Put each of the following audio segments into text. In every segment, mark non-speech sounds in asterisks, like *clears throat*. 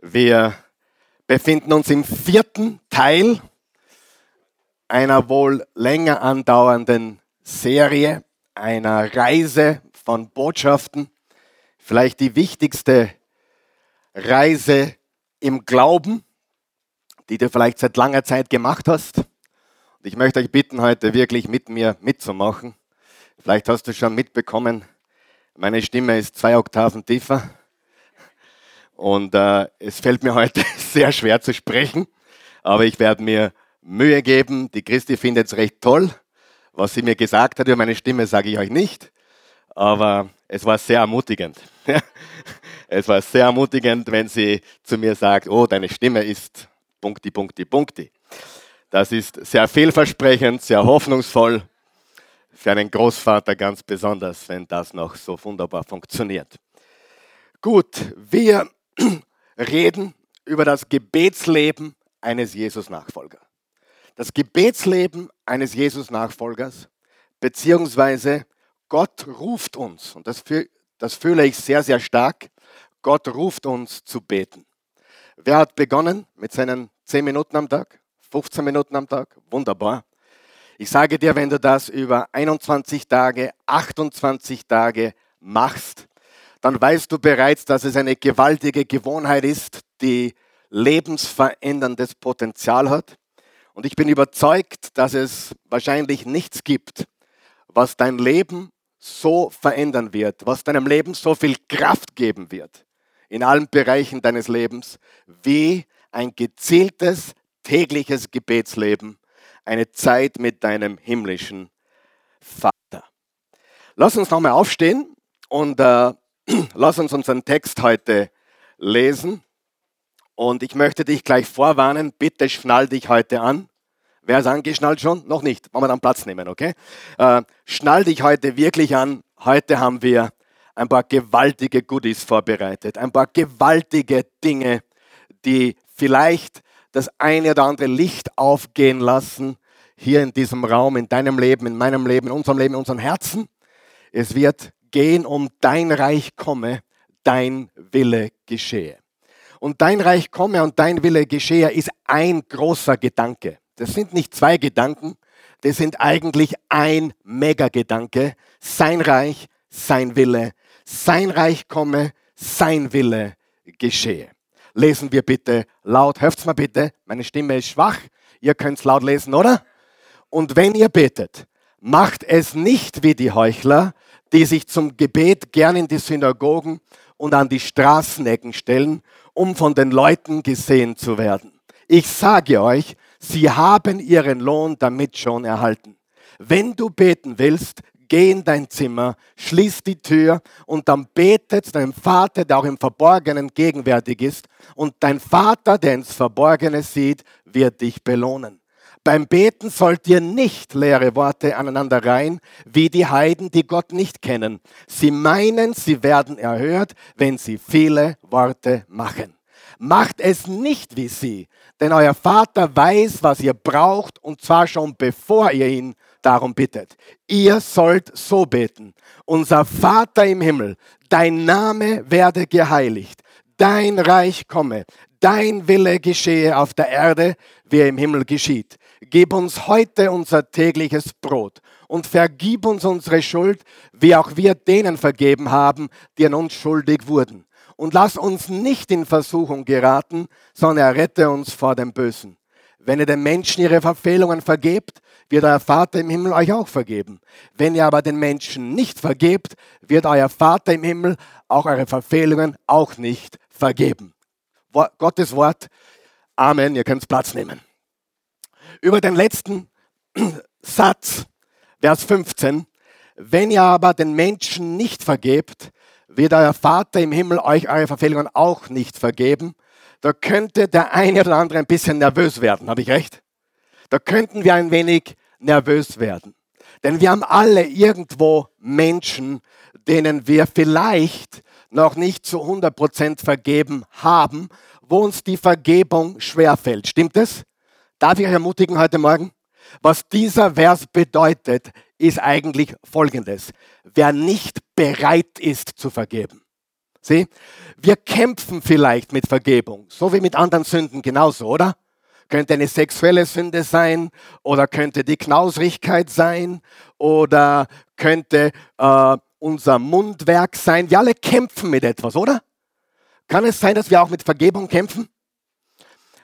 Wir befinden uns im vierten Teil einer wohl länger andauernden Serie, einer Reise von Botschaften, vielleicht die wichtigste Reise im Glauben, die du vielleicht seit langer Zeit gemacht hast. Und ich möchte euch bitten, heute wirklich mit mir mitzumachen. Vielleicht hast du schon mitbekommen, meine Stimme ist zwei Oktaven tiefer. Und äh, es fällt mir *laughs* heute sehr schwer zu sprechen, aber ich werde mir Mühe geben. Die Christi findet es recht toll. Was sie mir gesagt hat über meine Stimme, sage ich euch nicht. Aber es war sehr ermutigend. *laughs* es war sehr ermutigend, wenn sie zu mir sagt, oh, deine Stimme ist punkti, punkti, punkti. Das ist sehr vielversprechend, sehr hoffnungsvoll. Für einen Großvater ganz besonders, wenn das noch so wunderbar funktioniert. Gut, wir *clears throat* reden über das Gebetsleben eines Jesus-Nachfolgers. Das Gebetsleben eines Jesus-Nachfolgers, beziehungsweise Gott ruft uns, und das, das fühle ich sehr, sehr stark, Gott ruft uns zu beten. Wer hat begonnen mit seinen 10 Minuten am Tag, 15 Minuten am Tag? Wunderbar. Ich sage dir, wenn du das über 21 Tage, 28 Tage machst, dann weißt du bereits, dass es eine gewaltige Gewohnheit ist, die lebensveränderndes Potenzial hat. Und ich bin überzeugt, dass es wahrscheinlich nichts gibt, was dein Leben so verändern wird, was deinem Leben so viel Kraft geben wird, in allen Bereichen deines Lebens, wie ein gezieltes tägliches Gebetsleben, eine Zeit mit deinem himmlischen Vater. Lass uns nochmal aufstehen und äh, *clears throat* Lass uns unseren Text heute lesen. Und ich möchte dich gleich vorwarnen, bitte schnall dich heute an. Wer ist angeschnallt schon? Noch nicht. Wollen wir dann Platz nehmen, okay? Äh, schnall dich heute wirklich an. Heute haben wir ein paar gewaltige Goodies vorbereitet. Ein paar gewaltige Dinge, die vielleicht das eine oder andere Licht aufgehen lassen. Hier in diesem Raum, in deinem Leben, in meinem Leben, in unserem Leben, in unserem Herzen. Es wird gehen um dein Reich komme, dein Wille geschehe. Und dein Reich komme und dein Wille geschehe ist ein großer Gedanke. Das sind nicht zwei Gedanken, das sind eigentlich ein Megagedanke. Sein Reich, sein Wille, sein Reich komme, sein Wille geschehe. Lesen wir bitte laut, hört's mal bitte, meine Stimme ist schwach, ihr könnt's laut lesen, oder? Und wenn ihr betet, macht es nicht wie die Heuchler, die sich zum Gebet gern in die Synagogen und an die Straßenecken stellen, um von den Leuten gesehen zu werden. Ich sage euch, sie haben ihren Lohn damit schon erhalten. Wenn du beten willst, geh in dein Zimmer, schließ die Tür und dann betet deinem Vater, der auch im Verborgenen gegenwärtig ist. Und dein Vater, der ins Verborgene sieht, wird dich belohnen. Beim Beten sollt ihr nicht leere Worte aneinander reihen, wie die Heiden, die Gott nicht kennen. Sie meinen, sie werden erhört, wenn sie viele Worte machen. Macht es nicht wie sie, denn euer Vater weiß, was ihr braucht, und zwar schon bevor ihr ihn darum bittet. Ihr sollt so beten. Unser Vater im Himmel, dein Name werde geheiligt, dein Reich komme, dein Wille geschehe auf der Erde, wie er im Himmel geschieht. Gib uns heute unser tägliches Brot und vergib uns unsere Schuld, wie auch wir denen vergeben haben, die an uns schuldig wurden. Und lass uns nicht in Versuchung geraten, sondern errette uns vor dem Bösen. Wenn ihr den Menschen ihre Verfehlungen vergebt, wird euer Vater im Himmel euch auch vergeben. Wenn ihr aber den Menschen nicht vergebt, wird euer Vater im Himmel auch eure Verfehlungen auch nicht vergeben. Gottes Wort. Amen. Ihr könnt Platz nehmen über den letzten *clears throat* Satz, Vers 15. Wenn ihr aber den Menschen nicht vergebt, wird euer Vater im Himmel euch eure Verfehlungen auch nicht vergeben. Da könnte der eine oder andere ein bisschen nervös werden, habe ich recht? Da könnten wir ein wenig nervös werden. Denn wir haben alle irgendwo Menschen, denen wir vielleicht noch nicht zu 100% vergeben haben, wo uns die Vergebung schwerfällt. Stimmt es? Darf ich euch ermutigen heute Morgen? Was dieser Vers bedeutet, ist eigentlich Folgendes. Wer nicht bereit ist zu vergeben, Sieh, wir kämpfen vielleicht mit Vergebung, so wie mit anderen Sünden genauso, oder? Könnte eine sexuelle Sünde sein oder könnte die Knausrigkeit sein oder könnte äh, unser Mundwerk sein. Wir alle kämpfen mit etwas, oder? Kann es sein, dass wir auch mit Vergebung kämpfen?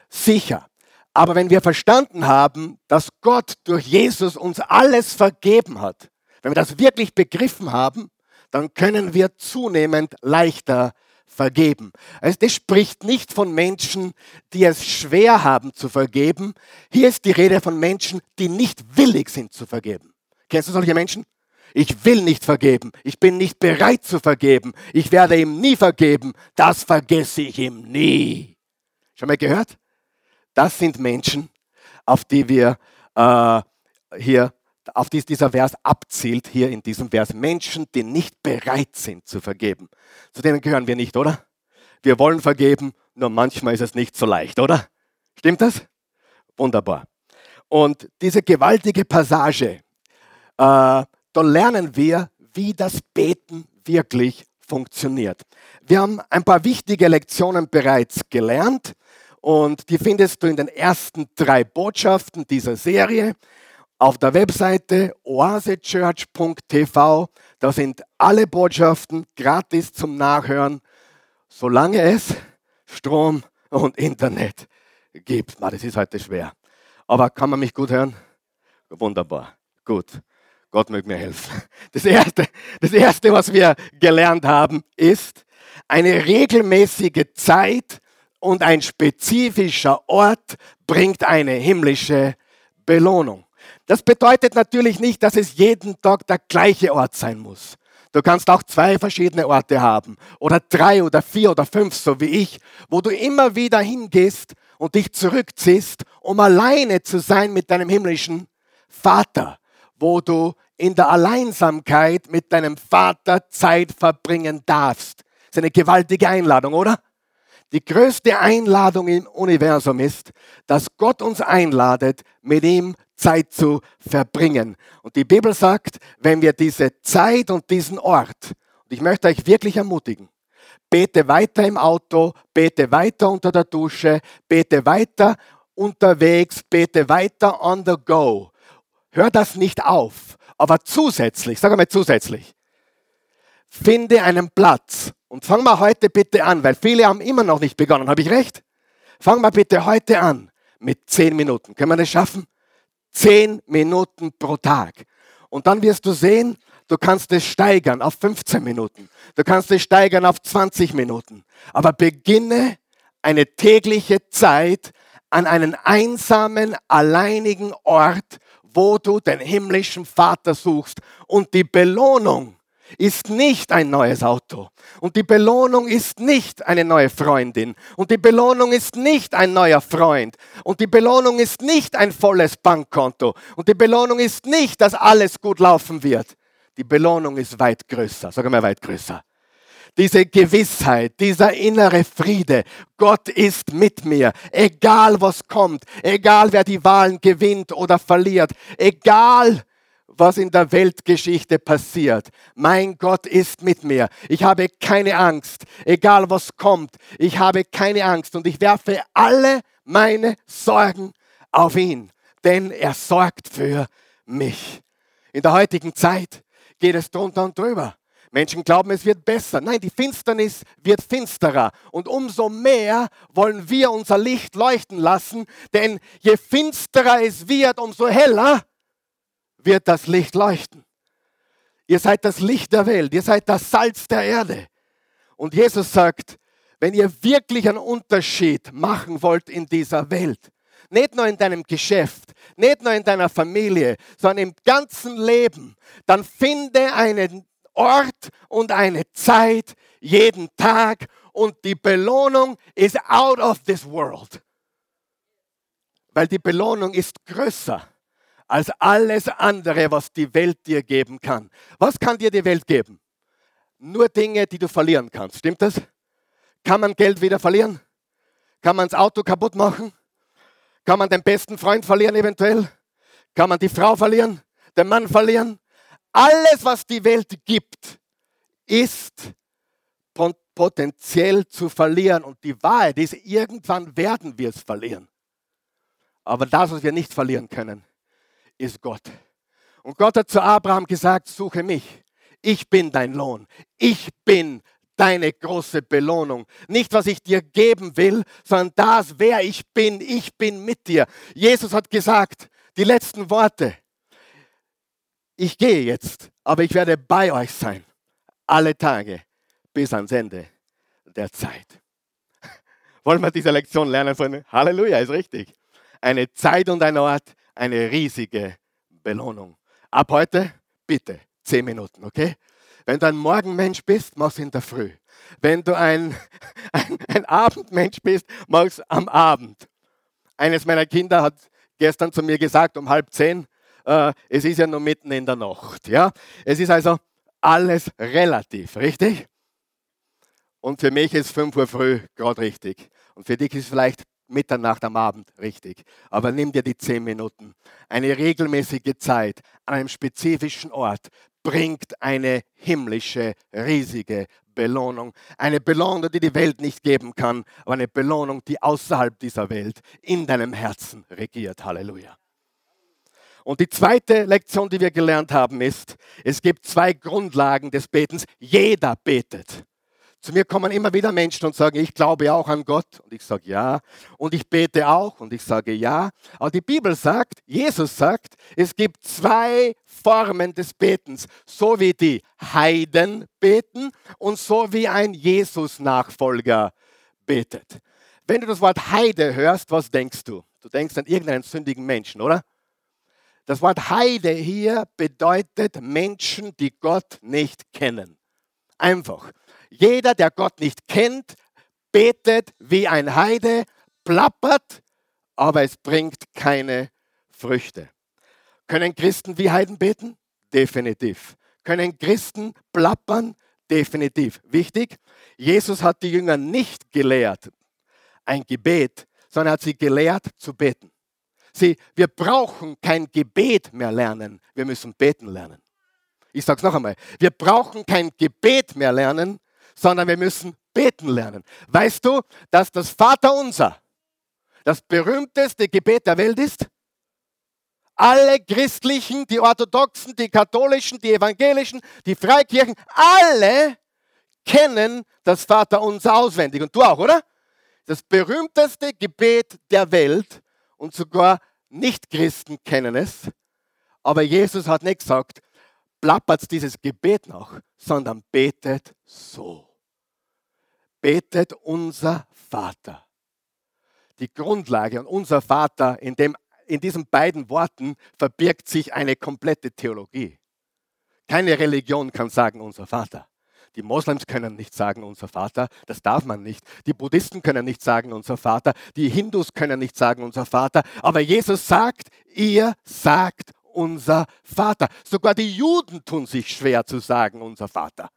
Sicher. Aber wenn wir verstanden haben, dass Gott durch Jesus uns alles vergeben hat, wenn wir das wirklich begriffen haben, dann können wir zunehmend leichter vergeben. Also das spricht nicht von Menschen, die es schwer haben zu vergeben. Hier ist die Rede von Menschen, die nicht willig sind zu vergeben. Kennst du solche Menschen? Ich will nicht vergeben. Ich bin nicht bereit zu vergeben. Ich werde ihm nie vergeben. Das vergesse ich ihm nie. Schon mal gehört? Das sind Menschen, auf die wir äh, hier, auf die dieser Vers abzielt, hier in diesem Vers. Menschen, die nicht bereit sind zu vergeben. Zu denen gehören wir nicht, oder? Wir wollen vergeben, nur manchmal ist es nicht so leicht, oder? Stimmt das? Wunderbar. Und diese gewaltige Passage, äh, da lernen wir, wie das Beten wirklich funktioniert. Wir haben ein paar wichtige Lektionen bereits gelernt. Und die findest du in den ersten drei Botschaften dieser Serie auf der Webseite oasechurch.tv. Da sind alle Botschaften gratis zum Nachhören, solange es Strom und Internet gibt. Das ist heute schwer. Aber kann man mich gut hören? Wunderbar. Gut. Gott möge mir helfen. Das erste, das erste, was wir gelernt haben, ist eine regelmäßige Zeit und ein spezifischer Ort bringt eine himmlische Belohnung. Das bedeutet natürlich nicht, dass es jeden Tag der gleiche Ort sein muss. Du kannst auch zwei verschiedene Orte haben oder drei oder vier oder fünf, so wie ich, wo du immer wieder hingehst und dich zurückziehst, um alleine zu sein mit deinem himmlischen Vater, wo du in der Alleinsamkeit mit deinem Vater Zeit verbringen darfst. Das ist eine gewaltige Einladung, oder? Die größte Einladung im Universum ist, dass Gott uns einladet, mit ihm Zeit zu verbringen. Und die Bibel sagt, wenn wir diese Zeit und diesen Ort, und ich möchte euch wirklich ermutigen, bete weiter im Auto, bete weiter unter der Dusche, bete weiter unterwegs, bete weiter on the go. Hör das nicht auf, aber zusätzlich, sag mal zusätzlich, finde einen Platz, und fang mal heute bitte an, weil viele haben immer noch nicht begonnen. Habe ich recht? Fang mal bitte heute an mit zehn Minuten. Können wir das schaffen? Zehn Minuten pro Tag. Und dann wirst du sehen, du kannst es steigern auf 15 Minuten. Du kannst es steigern auf 20 Minuten. Aber beginne eine tägliche Zeit an einen einsamen, alleinigen Ort, wo du den himmlischen Vater suchst. Und die Belohnung ist nicht ein neues Auto. Und die Belohnung ist nicht eine neue Freundin. Und die Belohnung ist nicht ein neuer Freund. Und die Belohnung ist nicht ein volles Bankkonto. Und die Belohnung ist nicht, dass alles gut laufen wird. Die Belohnung ist weit größer. Sag mal weit größer. Diese Gewissheit, dieser innere Friede, Gott ist mit mir, egal was kommt, egal wer die Wahlen gewinnt oder verliert, egal was in der Weltgeschichte passiert. Mein Gott ist mit mir. Ich habe keine Angst, egal was kommt. Ich habe keine Angst und ich werfe alle meine Sorgen auf ihn, denn er sorgt für mich. In der heutigen Zeit geht es drunter und drüber. Menschen glauben, es wird besser. Nein, die Finsternis wird finsterer. Und umso mehr wollen wir unser Licht leuchten lassen, denn je finsterer es wird, umso heller wird das Licht leuchten. Ihr seid das Licht der Welt, ihr seid das Salz der Erde. Und Jesus sagt, wenn ihr wirklich einen Unterschied machen wollt in dieser Welt, nicht nur in deinem Geschäft, nicht nur in deiner Familie, sondern im ganzen Leben, dann finde einen Ort und eine Zeit jeden Tag und die Belohnung ist out of this world. Weil die Belohnung ist größer als alles andere, was die Welt dir geben kann. Was kann dir die Welt geben? Nur Dinge, die du verlieren kannst. Stimmt das? Kann man Geld wieder verlieren? Kann man das Auto kaputt machen? Kann man den besten Freund verlieren eventuell? Kann man die Frau verlieren? Den Mann verlieren? Alles, was die Welt gibt, ist potenziell zu verlieren. Und die Wahrheit ist, irgendwann werden wir es verlieren. Aber das, was wir nicht verlieren können, ist Gott. Und Gott hat zu Abraham gesagt, suche mich. Ich bin dein Lohn. Ich bin deine große Belohnung. Nicht, was ich dir geben will, sondern das, wer ich bin. Ich bin mit dir. Jesus hat gesagt, die letzten Worte. Ich gehe jetzt, aber ich werde bei euch sein. Alle Tage bis ans Ende der Zeit. *laughs* Wollen wir diese Lektion lernen, Freunde? Halleluja, ist richtig. Eine Zeit und ein Ort, eine riesige Belohnung. Ab heute, bitte, zehn Minuten, okay? Wenn du ein Morgenmensch bist, mach es in der Früh. Wenn du ein, *laughs* ein, ein Abendmensch bist, mach es am Abend. Eines meiner Kinder hat gestern zu mir gesagt, um halb zehn, äh, es ist ja nur mitten in der Nacht. Ja? Es ist also alles relativ, richtig? Und für mich ist 5 Uhr früh gerade richtig. Und für dich ist vielleicht Mitternacht am Abend richtig. Aber nimm dir die 10 Minuten. Eine regelmäßige Zeit an einem spezifischen Ort bringt eine himmlische, riesige Belohnung. Eine Belohnung, die die Welt nicht geben kann, aber eine Belohnung, die außerhalb dieser Welt in deinem Herzen regiert. Halleluja. Und die zweite Lektion, die wir gelernt haben, ist, es gibt zwei Grundlagen des Betens. Jeder betet. Zu mir kommen immer wieder Menschen und sagen, ich glaube auch an Gott. Und ich sage ja. Und ich bete auch. Und ich sage ja. Aber die Bibel sagt, Jesus sagt, es gibt zwei Formen des Betens. So wie die Heiden beten und so wie ein Jesus-Nachfolger betet. Wenn du das Wort Heide hörst, was denkst du? Du denkst an irgendeinen sündigen Menschen, oder? Das Wort Heide hier bedeutet Menschen, die Gott nicht kennen. Einfach. Jeder, der Gott nicht kennt, betet wie ein Heide, plappert, aber es bringt keine Früchte. Können Christen wie Heiden beten? Definitiv. Können Christen plappern? Definitiv. Wichtig, Jesus hat die Jünger nicht gelehrt, ein Gebet, sondern hat sie gelehrt zu beten. Sie, wir brauchen kein Gebet mehr lernen, wir müssen beten lernen. Ich sage es noch einmal, wir brauchen kein Gebet mehr lernen, sondern wir müssen beten lernen. Weißt du, dass das Vaterunser das berühmteste Gebet der Welt ist? Alle Christlichen, die Orthodoxen, die Katholischen, die Evangelischen, die Freikirchen, alle kennen das Vaterunser auswendig. Und du auch, oder? Das berühmteste Gebet der Welt und sogar Nichtchristen kennen es. Aber Jesus hat nicht gesagt, plappert dieses Gebet nach, sondern betet so. Betet unser Vater. Die Grundlage und unser Vater, in, dem, in diesen beiden Worten verbirgt sich eine komplette Theologie. Keine Religion kann sagen, unser Vater. Die Moslems können nicht sagen, unser Vater, das darf man nicht. Die Buddhisten können nicht sagen, unser Vater. Die Hindus können nicht sagen, unser Vater. Aber Jesus sagt, ihr sagt unser Vater. Sogar die Juden tun sich schwer zu sagen, unser Vater.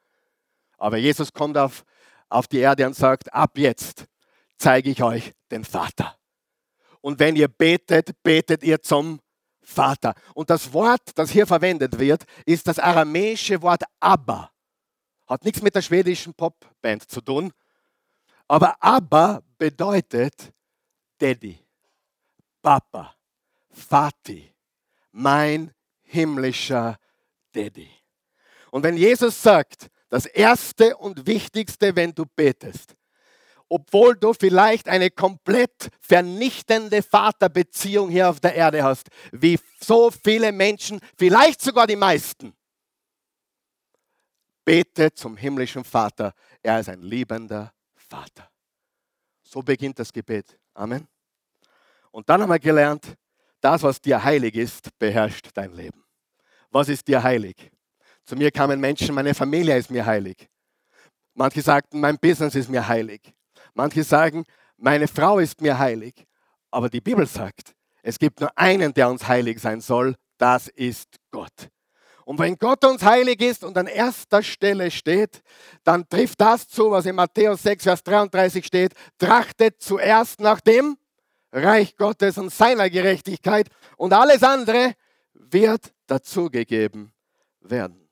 Aber Jesus kommt auf, auf die Erde und sagt, ab jetzt zeige ich euch den Vater. Und wenn ihr betet, betet ihr zum Vater. Und das Wort, das hier verwendet wird, ist das aramäische Wort Abba. Hat nichts mit der schwedischen Popband zu tun. Aber Abba bedeutet Daddy, Papa, Vati mein himmlischer Daddy. Und wenn Jesus sagt, das Erste und Wichtigste, wenn du betest, obwohl du vielleicht eine komplett vernichtende Vaterbeziehung hier auf der Erde hast, wie so viele Menschen, vielleicht sogar die meisten, bete zum himmlischen Vater. Er ist ein liebender Vater. So beginnt das Gebet. Amen. Und dann haben wir gelernt, das, was dir heilig ist, beherrscht dein Leben. Was ist dir heilig? Zu mir kamen Menschen, meine Familie ist mir heilig. Manche sagten, mein Business ist mir heilig. Manche sagen, meine Frau ist mir heilig. Aber die Bibel sagt, es gibt nur einen, der uns heilig sein soll, das ist Gott. Und wenn Gott uns heilig ist und an erster Stelle steht, dann trifft das zu, was in Matthäus 6, Vers 33 steht, trachtet zuerst nach dem Reich Gottes und seiner Gerechtigkeit und alles andere wird dazugegeben werden.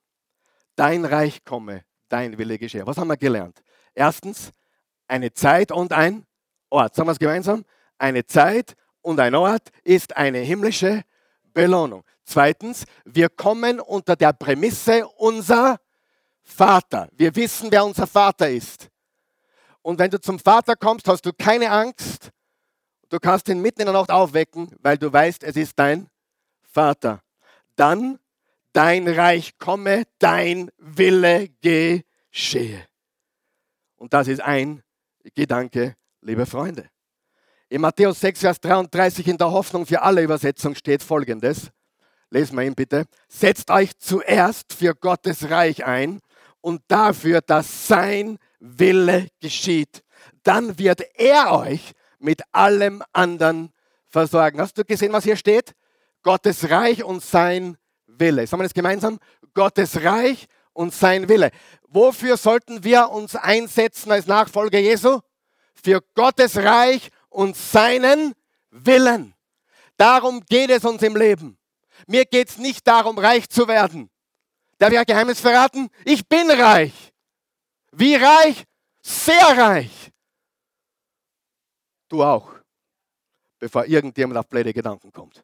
Dein Reich komme, dein Wille geschehe. Was haben wir gelernt? Erstens, eine Zeit und ein Ort. Sagen wir es gemeinsam? Eine Zeit und ein Ort ist eine himmlische Belohnung. Zweitens, wir kommen unter der Prämisse unser Vater. Wir wissen, wer unser Vater ist. Und wenn du zum Vater kommst, hast du keine Angst. Du kannst ihn mitten in der Nacht aufwecken, weil du weißt, es ist dein Vater. Dann dein Reich komme, dein Wille geschehe. Und das ist ein Gedanke, liebe Freunde. In Matthäus 6, Vers 33 in der Hoffnung für alle Übersetzung steht folgendes. Lesen wir ihn bitte. Setzt euch zuerst für Gottes Reich ein und dafür, dass sein Wille geschieht. Dann wird er euch mit allem anderen versorgen. Hast du gesehen, was hier steht? Gottes Reich und sein Wille. Sagen wir das gemeinsam? Gottes Reich und sein Wille. Wofür sollten wir uns einsetzen als Nachfolger Jesu? Für Gottes Reich und seinen Willen. Darum geht es uns im Leben. Mir geht es nicht darum, reich zu werden. Darf ich ein Geheimnis verraten? Ich bin reich. Wie reich? Sehr reich. Du auch. Bevor irgendjemand auf blöde Gedanken kommt.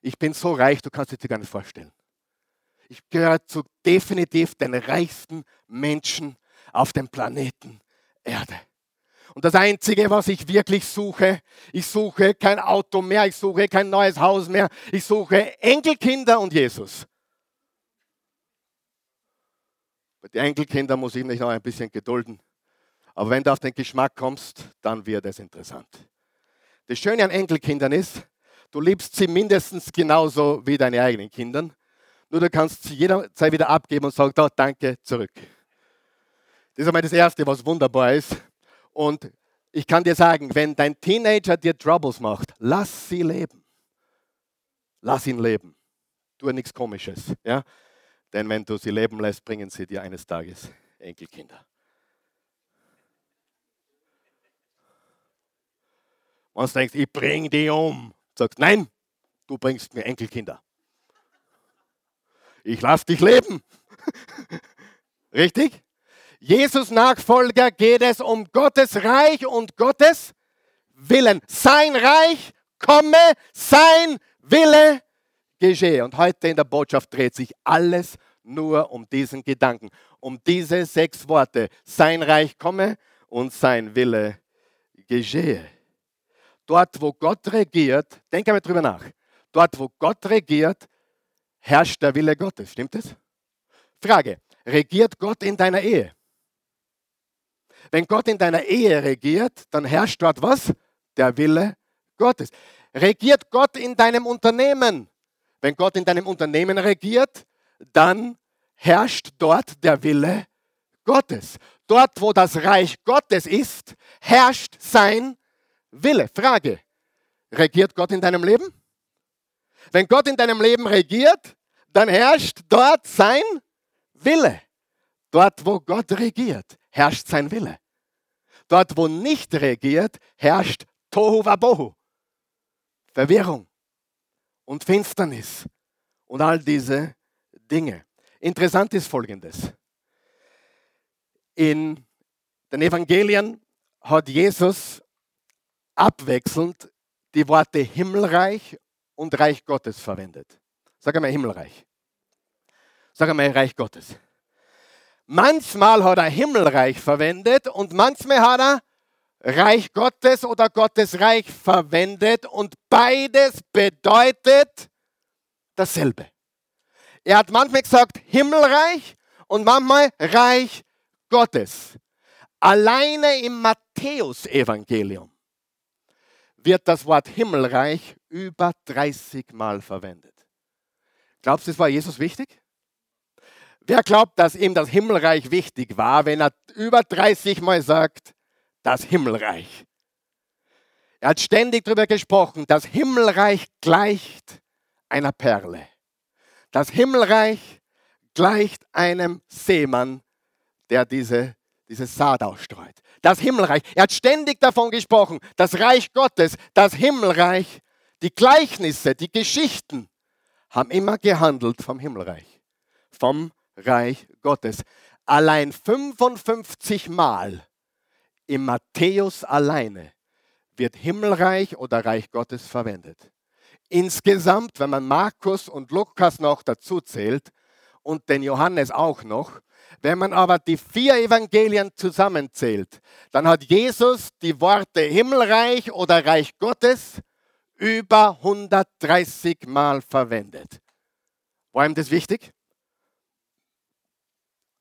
Ich bin so reich, du kannst es dir gar nicht vorstellen. Ich gehöre zu definitiv den reichsten Menschen auf dem Planeten Erde. Und das Einzige, was ich wirklich suche, ich suche kein Auto mehr, ich suche kein neues Haus mehr, ich suche Enkelkinder und Jesus. Bei den Enkelkindern muss ich mich noch ein bisschen gedulden. Aber wenn du auf den Geschmack kommst, dann wird es interessant. Das Schöne an Enkelkindern ist, du liebst sie mindestens genauso wie deine eigenen Kinder. Nur du kannst sie jederzeit wieder abgeben und sagen, oh, danke, zurück. Das ist einmal das Erste, was wunderbar ist. Und ich kann dir sagen, wenn dein Teenager dir Troubles macht, lass sie leben. Lass ihn leben. Tu nichts Komisches. Ja? Denn wenn du sie leben lässt, bringen sie dir eines Tages Enkelkinder. Und du denkst, ich bring die um. Sagst, nein, du bringst mir Enkelkinder. Ich lass dich leben. *laughs* Richtig? Jesus Nachfolger geht es um Gottes Reich und Gottes Willen. Sein Reich komme, sein Wille geschehe. Und heute in der Botschaft dreht sich alles nur um diesen Gedanken, um diese sechs Worte. Sein Reich komme und sein Wille geschehe. Dort, wo Gott regiert, denk einmal drüber nach. Dort, wo Gott regiert, herrscht der Wille Gottes. Stimmt es? Frage, regiert Gott in deiner Ehe? Wenn Gott in deiner Ehe regiert, dann herrscht dort was? Der Wille Gottes. Regiert Gott in deinem Unternehmen? Wenn Gott in deinem Unternehmen regiert, dann herrscht dort der Wille Gottes. Dort, wo das Reich Gottes ist, herrscht sein Wille. Frage, regiert Gott in deinem Leben? Wenn Gott in deinem Leben regiert, dann herrscht dort sein Wille. Dort, wo Gott regiert, herrscht sein Wille. Dort, wo nicht regiert, herrscht Tohu Wabohu. Verwirrung und Finsternis und all diese Dinge. Interessant ist Folgendes. In den Evangelien hat Jesus abwechselnd die Worte Himmelreich und Reich Gottes verwendet. Sag einmal Himmelreich. Sag einmal Reich Gottes. Manchmal hat er Himmelreich verwendet und manchmal hat er Reich Gottes oder Gottes Reich verwendet und beides bedeutet dasselbe. Er hat manchmal gesagt Himmelreich und manchmal Reich Gottes. Alleine im Matthäusevangelium wird das Wort Himmelreich über 30 Mal verwendet. Glaubst du, es war Jesus wichtig? Wer glaubt, dass ihm das Himmelreich wichtig war, wenn er über 30 Mal sagt, das Himmelreich? Er hat ständig darüber gesprochen, das Himmelreich gleicht einer Perle. Das Himmelreich gleicht einem Seemann, der diese, diese Saat ausstreut. Das Himmelreich. Er hat ständig davon gesprochen, das Reich Gottes, das Himmelreich, die Gleichnisse, die Geschichten haben immer gehandelt vom Himmelreich, vom Reich Gottes. allein 55 Mal im Matthäus alleine wird Himmelreich oder Reich Gottes verwendet. Insgesamt, wenn man Markus und Lukas noch dazu zählt und den Johannes auch noch, wenn man aber die vier Evangelien zusammenzählt, dann hat Jesus die Worte Himmelreich oder Reich Gottes über 130 Mal verwendet. War ihm das wichtig?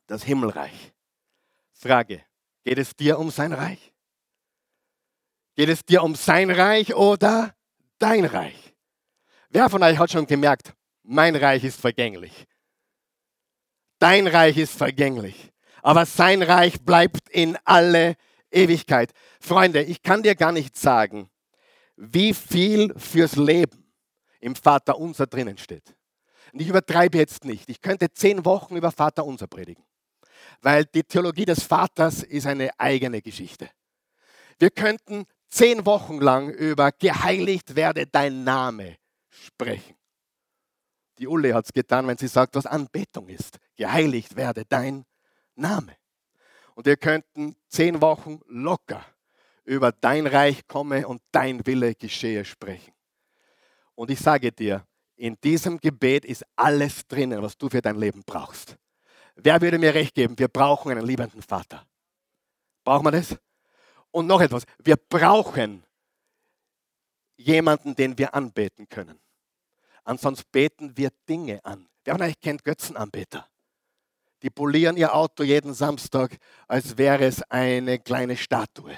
Das Himmelreich. Frage, geht es dir um sein Reich? Geht es dir um sein Reich oder dein Reich? Wer von euch hat schon gemerkt, mein Reich ist vergänglich? Dein Reich ist vergänglich, aber sein Reich bleibt in alle Ewigkeit. Freunde, ich kann dir gar nicht sagen, wie viel fürs Leben im Vater unser drinnen steht. Und ich übertreibe jetzt nicht. Ich könnte zehn Wochen über Vater unser predigen, weil die Theologie des Vaters ist eine eigene Geschichte. Wir könnten zehn Wochen lang über geheiligt werde dein Name sprechen. Die Ulle hat es getan, wenn sie sagt, was Anbetung ist. Geheiligt werde dein Name. Und wir könnten zehn Wochen locker über dein Reich komme und dein Wille geschehe sprechen. Und ich sage dir, in diesem Gebet ist alles drinnen, was du für dein Leben brauchst. Wer würde mir recht geben? Wir brauchen einen liebenden Vater. Brauchen wir das? Und noch etwas. Wir brauchen jemanden, den wir anbeten können. Ansonsten beten wir Dinge an. Wer von euch kennt Götzenanbeter? Die polieren ihr Auto jeden Samstag, als wäre es eine kleine Statue.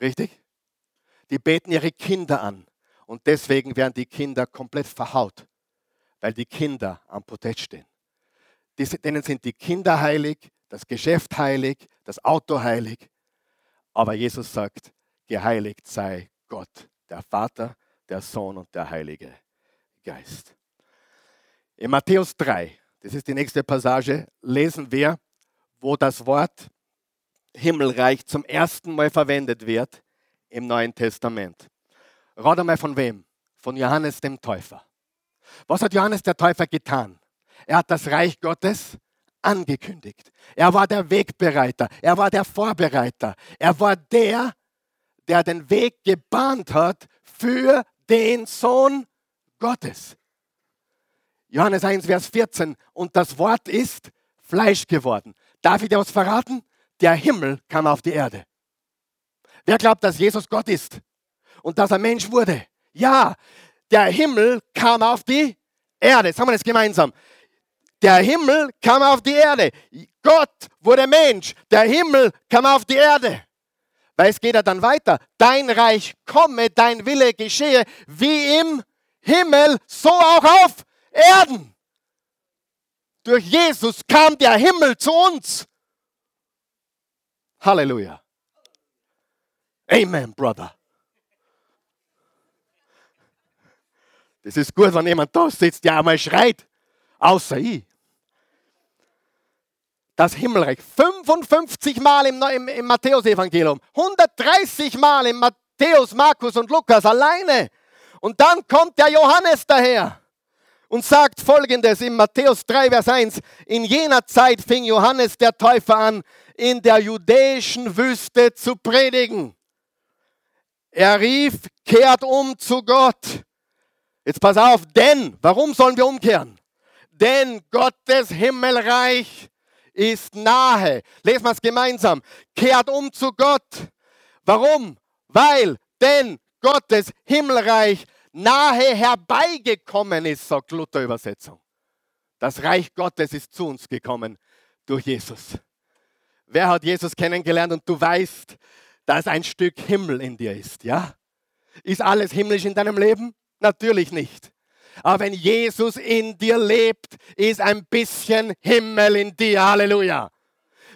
Richtig? Die beten ihre Kinder an und deswegen werden die Kinder komplett verhaut, weil die Kinder am Protest stehen. Denen sind die Kinder heilig, das Geschäft heilig, das Auto heilig. Aber Jesus sagt, geheiligt sei Gott, der Vater, der Sohn und der Heilige Geist. In Matthäus 3, das ist die nächste Passage, lesen wir, wo das Wort Himmelreich zum ersten Mal verwendet wird im Neuen Testament. Rat einmal von wem? Von Johannes dem Täufer. Was hat Johannes der Täufer getan? Er hat das Reich Gottes angekündigt. Er war der Wegbereiter. Er war der Vorbereiter. Er war der, der den Weg gebahnt hat für den Sohn Gottes. Johannes 1, Vers 14. Und das Wort ist Fleisch geworden. Darf ich dir was verraten? der Himmel kam auf die Erde. Wer glaubt, dass Jesus Gott ist und dass er Mensch wurde? Ja, der Himmel kam auf die Erde. Sagen wir das gemeinsam. Der Himmel kam auf die Erde. Gott wurde Mensch. Der Himmel kam auf die Erde. Weil es geht ja dann weiter. Dein Reich komme, dein Wille geschehe, wie im Himmel, so auch auf Erden. Durch Jesus kam der Himmel zu uns. Halleluja. Amen, Brother. Das ist gut, wenn jemand da sitzt, der einmal schreit, außer ich. Das Himmelreich 55 Mal im, im, im Matthäus-Evangelium, 130 Mal im Matthäus, Markus und Lukas alleine. Und dann kommt der Johannes daher und sagt folgendes in Matthäus 3, Vers 1. In jener Zeit fing Johannes der Täufer an, in der judäischen Wüste zu predigen. Er rief, kehrt um zu Gott. Jetzt pass auf, denn, warum sollen wir umkehren? Denn Gottes Himmelreich ist nahe. Lesen wir es gemeinsam. Kehrt um zu Gott. Warum? Weil, denn Gottes Himmelreich nahe herbeigekommen ist, sagt Luther Übersetzung. Das Reich Gottes ist zu uns gekommen durch Jesus. Wer hat Jesus kennengelernt und du weißt, dass ein Stück Himmel in dir ist, ja? Ist alles himmlisch in deinem Leben? Natürlich nicht. Aber wenn Jesus in dir lebt, ist ein bisschen Himmel in dir. Halleluja.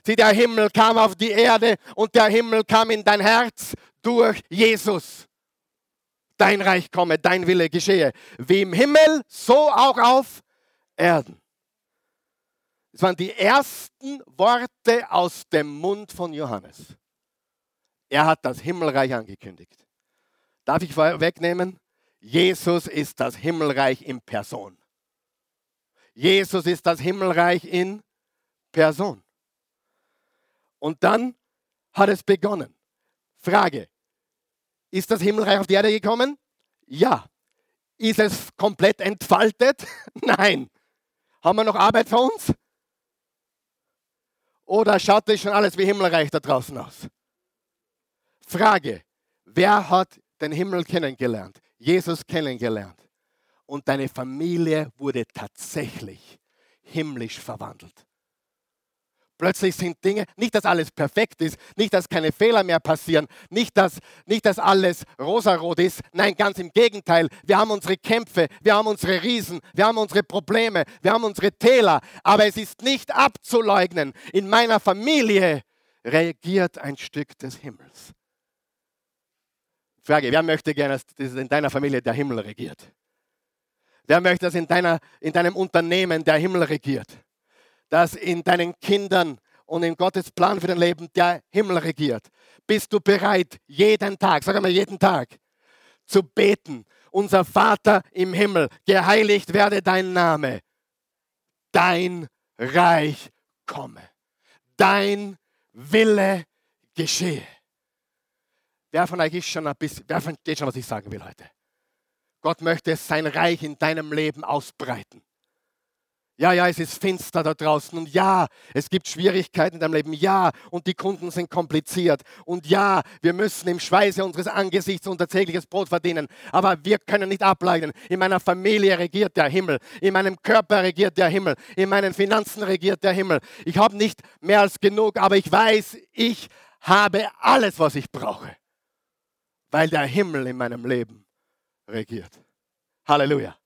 Sieh, der Himmel kam auf die Erde und der Himmel kam in dein Herz durch Jesus. Dein Reich komme, dein Wille geschehe. Wie im Himmel, so auch auf Erden. Das waren die ersten Worte aus dem Mund von Johannes. Er hat das Himmelreich angekündigt. Darf ich wegnehmen? Jesus ist das Himmelreich in Person. Jesus ist das Himmelreich in Person. Und dann hat es begonnen. Frage, ist das Himmelreich auf die Erde gekommen? Ja. Ist es komplett entfaltet? *laughs* Nein. Haben wir noch Arbeit für uns? Oder schaut das schon alles wie Himmelreich da draußen aus? Frage, wer hat den Himmel kennengelernt? Jesus kennengelernt. Und deine Familie wurde tatsächlich himmlisch verwandelt. Plötzlich sind Dinge, nicht dass alles perfekt ist, nicht dass keine Fehler mehr passieren, nicht dass, nicht dass alles rosarot ist. Nein, ganz im Gegenteil. Wir haben unsere Kämpfe, wir haben unsere Riesen, wir haben unsere Probleme, wir haben unsere Täler. Aber es ist nicht abzuleugnen. In meiner Familie reagiert ein Stück des Himmels. Frage, wer möchte gerne, dass in deiner Familie der Himmel regiert? Wer möchte, dass in, deiner, in deinem Unternehmen der Himmel regiert? dass in deinen Kindern und in Gottes Plan für dein Leben der Himmel regiert. Bist du bereit, jeden Tag, sag einmal jeden Tag, zu beten? Unser Vater im Himmel, geheiligt werde dein Name. Dein Reich komme. Dein Wille geschehe. Wer von euch ist schon ein bisschen, wer versteht schon, was ich sagen will heute? Gott möchte sein Reich in deinem Leben ausbreiten. Ja, ja, es ist finster da draußen und ja, es gibt Schwierigkeiten in deinem Leben. Ja, und die Kunden sind kompliziert. Und ja, wir müssen im Schweiße unseres Angesichts unser tägliches Brot verdienen. Aber wir können nicht ableugnen. In meiner Familie regiert der Himmel. In meinem Körper regiert der Himmel. In meinen Finanzen regiert der Himmel. Ich habe nicht mehr als genug, aber ich weiß, ich habe alles, was ich brauche. Weil der Himmel in meinem Leben regiert. Halleluja.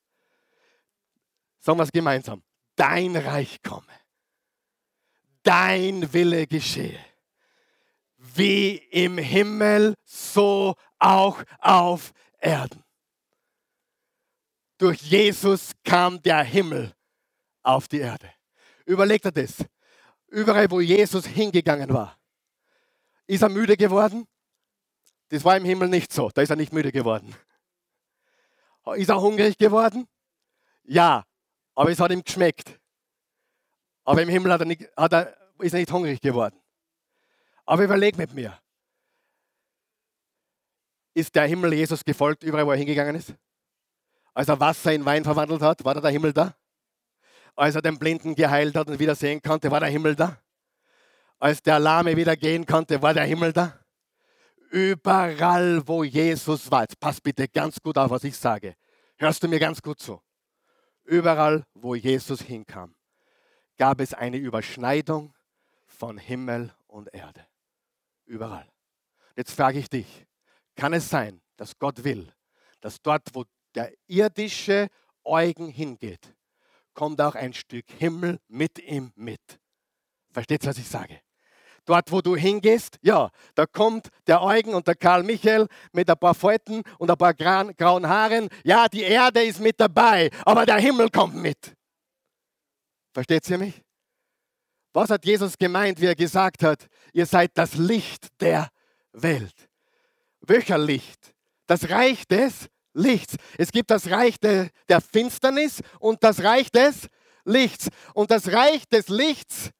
Sagen wir es gemeinsam dein Reich komme, dein Wille geschehe, wie im Himmel, so auch auf Erden. Durch Jesus kam der Himmel auf die Erde. Überlegt er das. Überall, wo Jesus hingegangen war, ist er müde geworden? Das war im Himmel nicht so. Da ist er nicht müde geworden. Ist er hungrig geworden? Ja, aber es hat ihm geschmeckt. Aber im Himmel hat er nicht, hat er, ist er nicht hungrig geworden. Aber überleg mit mir. Ist der Himmel Jesus gefolgt, überall wo er hingegangen ist? Als er Wasser in Wein verwandelt hat, war da der Himmel da? Als er den Blinden geheilt hat und wieder sehen konnte, war der Himmel da? Als der Lahme wieder gehen konnte, war der Himmel da? Überall, wo Jesus war, jetzt pass bitte ganz gut auf, was ich sage. Hörst du mir ganz gut zu? Überall, wo Jesus hinkam, gab es eine Überschneidung von Himmel und Erde. Überall. Jetzt frage ich dich, kann es sein, dass Gott will, dass dort, wo der irdische Eugen hingeht, kommt auch ein Stück Himmel mit ihm mit? Versteht, was ich sage? Dort, wo du hingehst, ja, da kommt der Eugen und der Karl Michael mit ein paar Falten und ein paar grauen Haaren. Ja, die Erde ist mit dabei, aber der Himmel kommt mit. Versteht ihr mich? Was hat Jesus gemeint, wie er gesagt hat, ihr seid das Licht der Welt? Welcher Licht? Das Reich des Lichts. Es gibt das Reich de, der Finsternis und das Reich des Lichts. Und das Reich des Lichts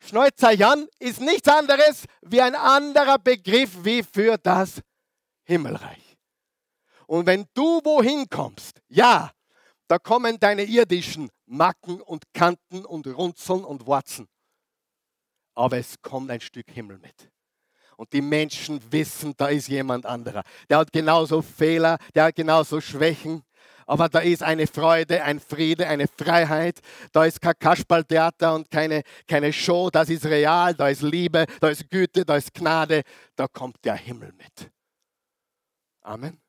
Schneuzer Jan ist nichts anderes wie ein anderer Begriff wie für das Himmelreich. Und wenn du wohin kommst, ja, da kommen deine irdischen Macken und Kanten und Runzeln und Wurzeln. Aber es kommt ein Stück Himmel mit. Und die Menschen wissen, da ist jemand anderer. Der hat genauso Fehler, der hat genauso Schwächen aber da ist eine Freude, ein Friede, eine Freiheit. Da ist kein Kasperltheater und keine, keine Show, das ist real, da ist Liebe, da ist Güte, da ist Gnade, da kommt der Himmel mit. Amen.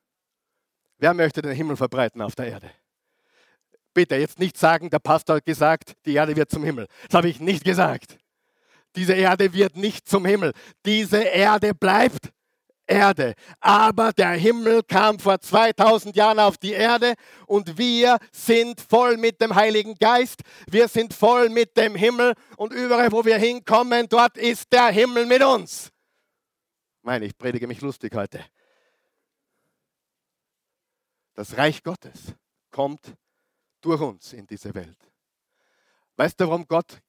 Wer möchte den Himmel verbreiten auf der Erde? Bitte jetzt nicht sagen, der Pastor hat gesagt, die Erde wird zum Himmel. Das habe ich nicht gesagt. Diese Erde wird nicht zum Himmel. Diese Erde bleibt Erde. Aber der Himmel kam vor 2000 Jahren auf die Erde und wir sind voll mit dem Heiligen Geist. Wir sind voll mit dem Himmel und überall, wo wir hinkommen, dort ist der Himmel mit uns. Meine, ich predige mich lustig heute. Das Reich Gottes kommt durch uns in diese Welt. Weißt du, warum Gott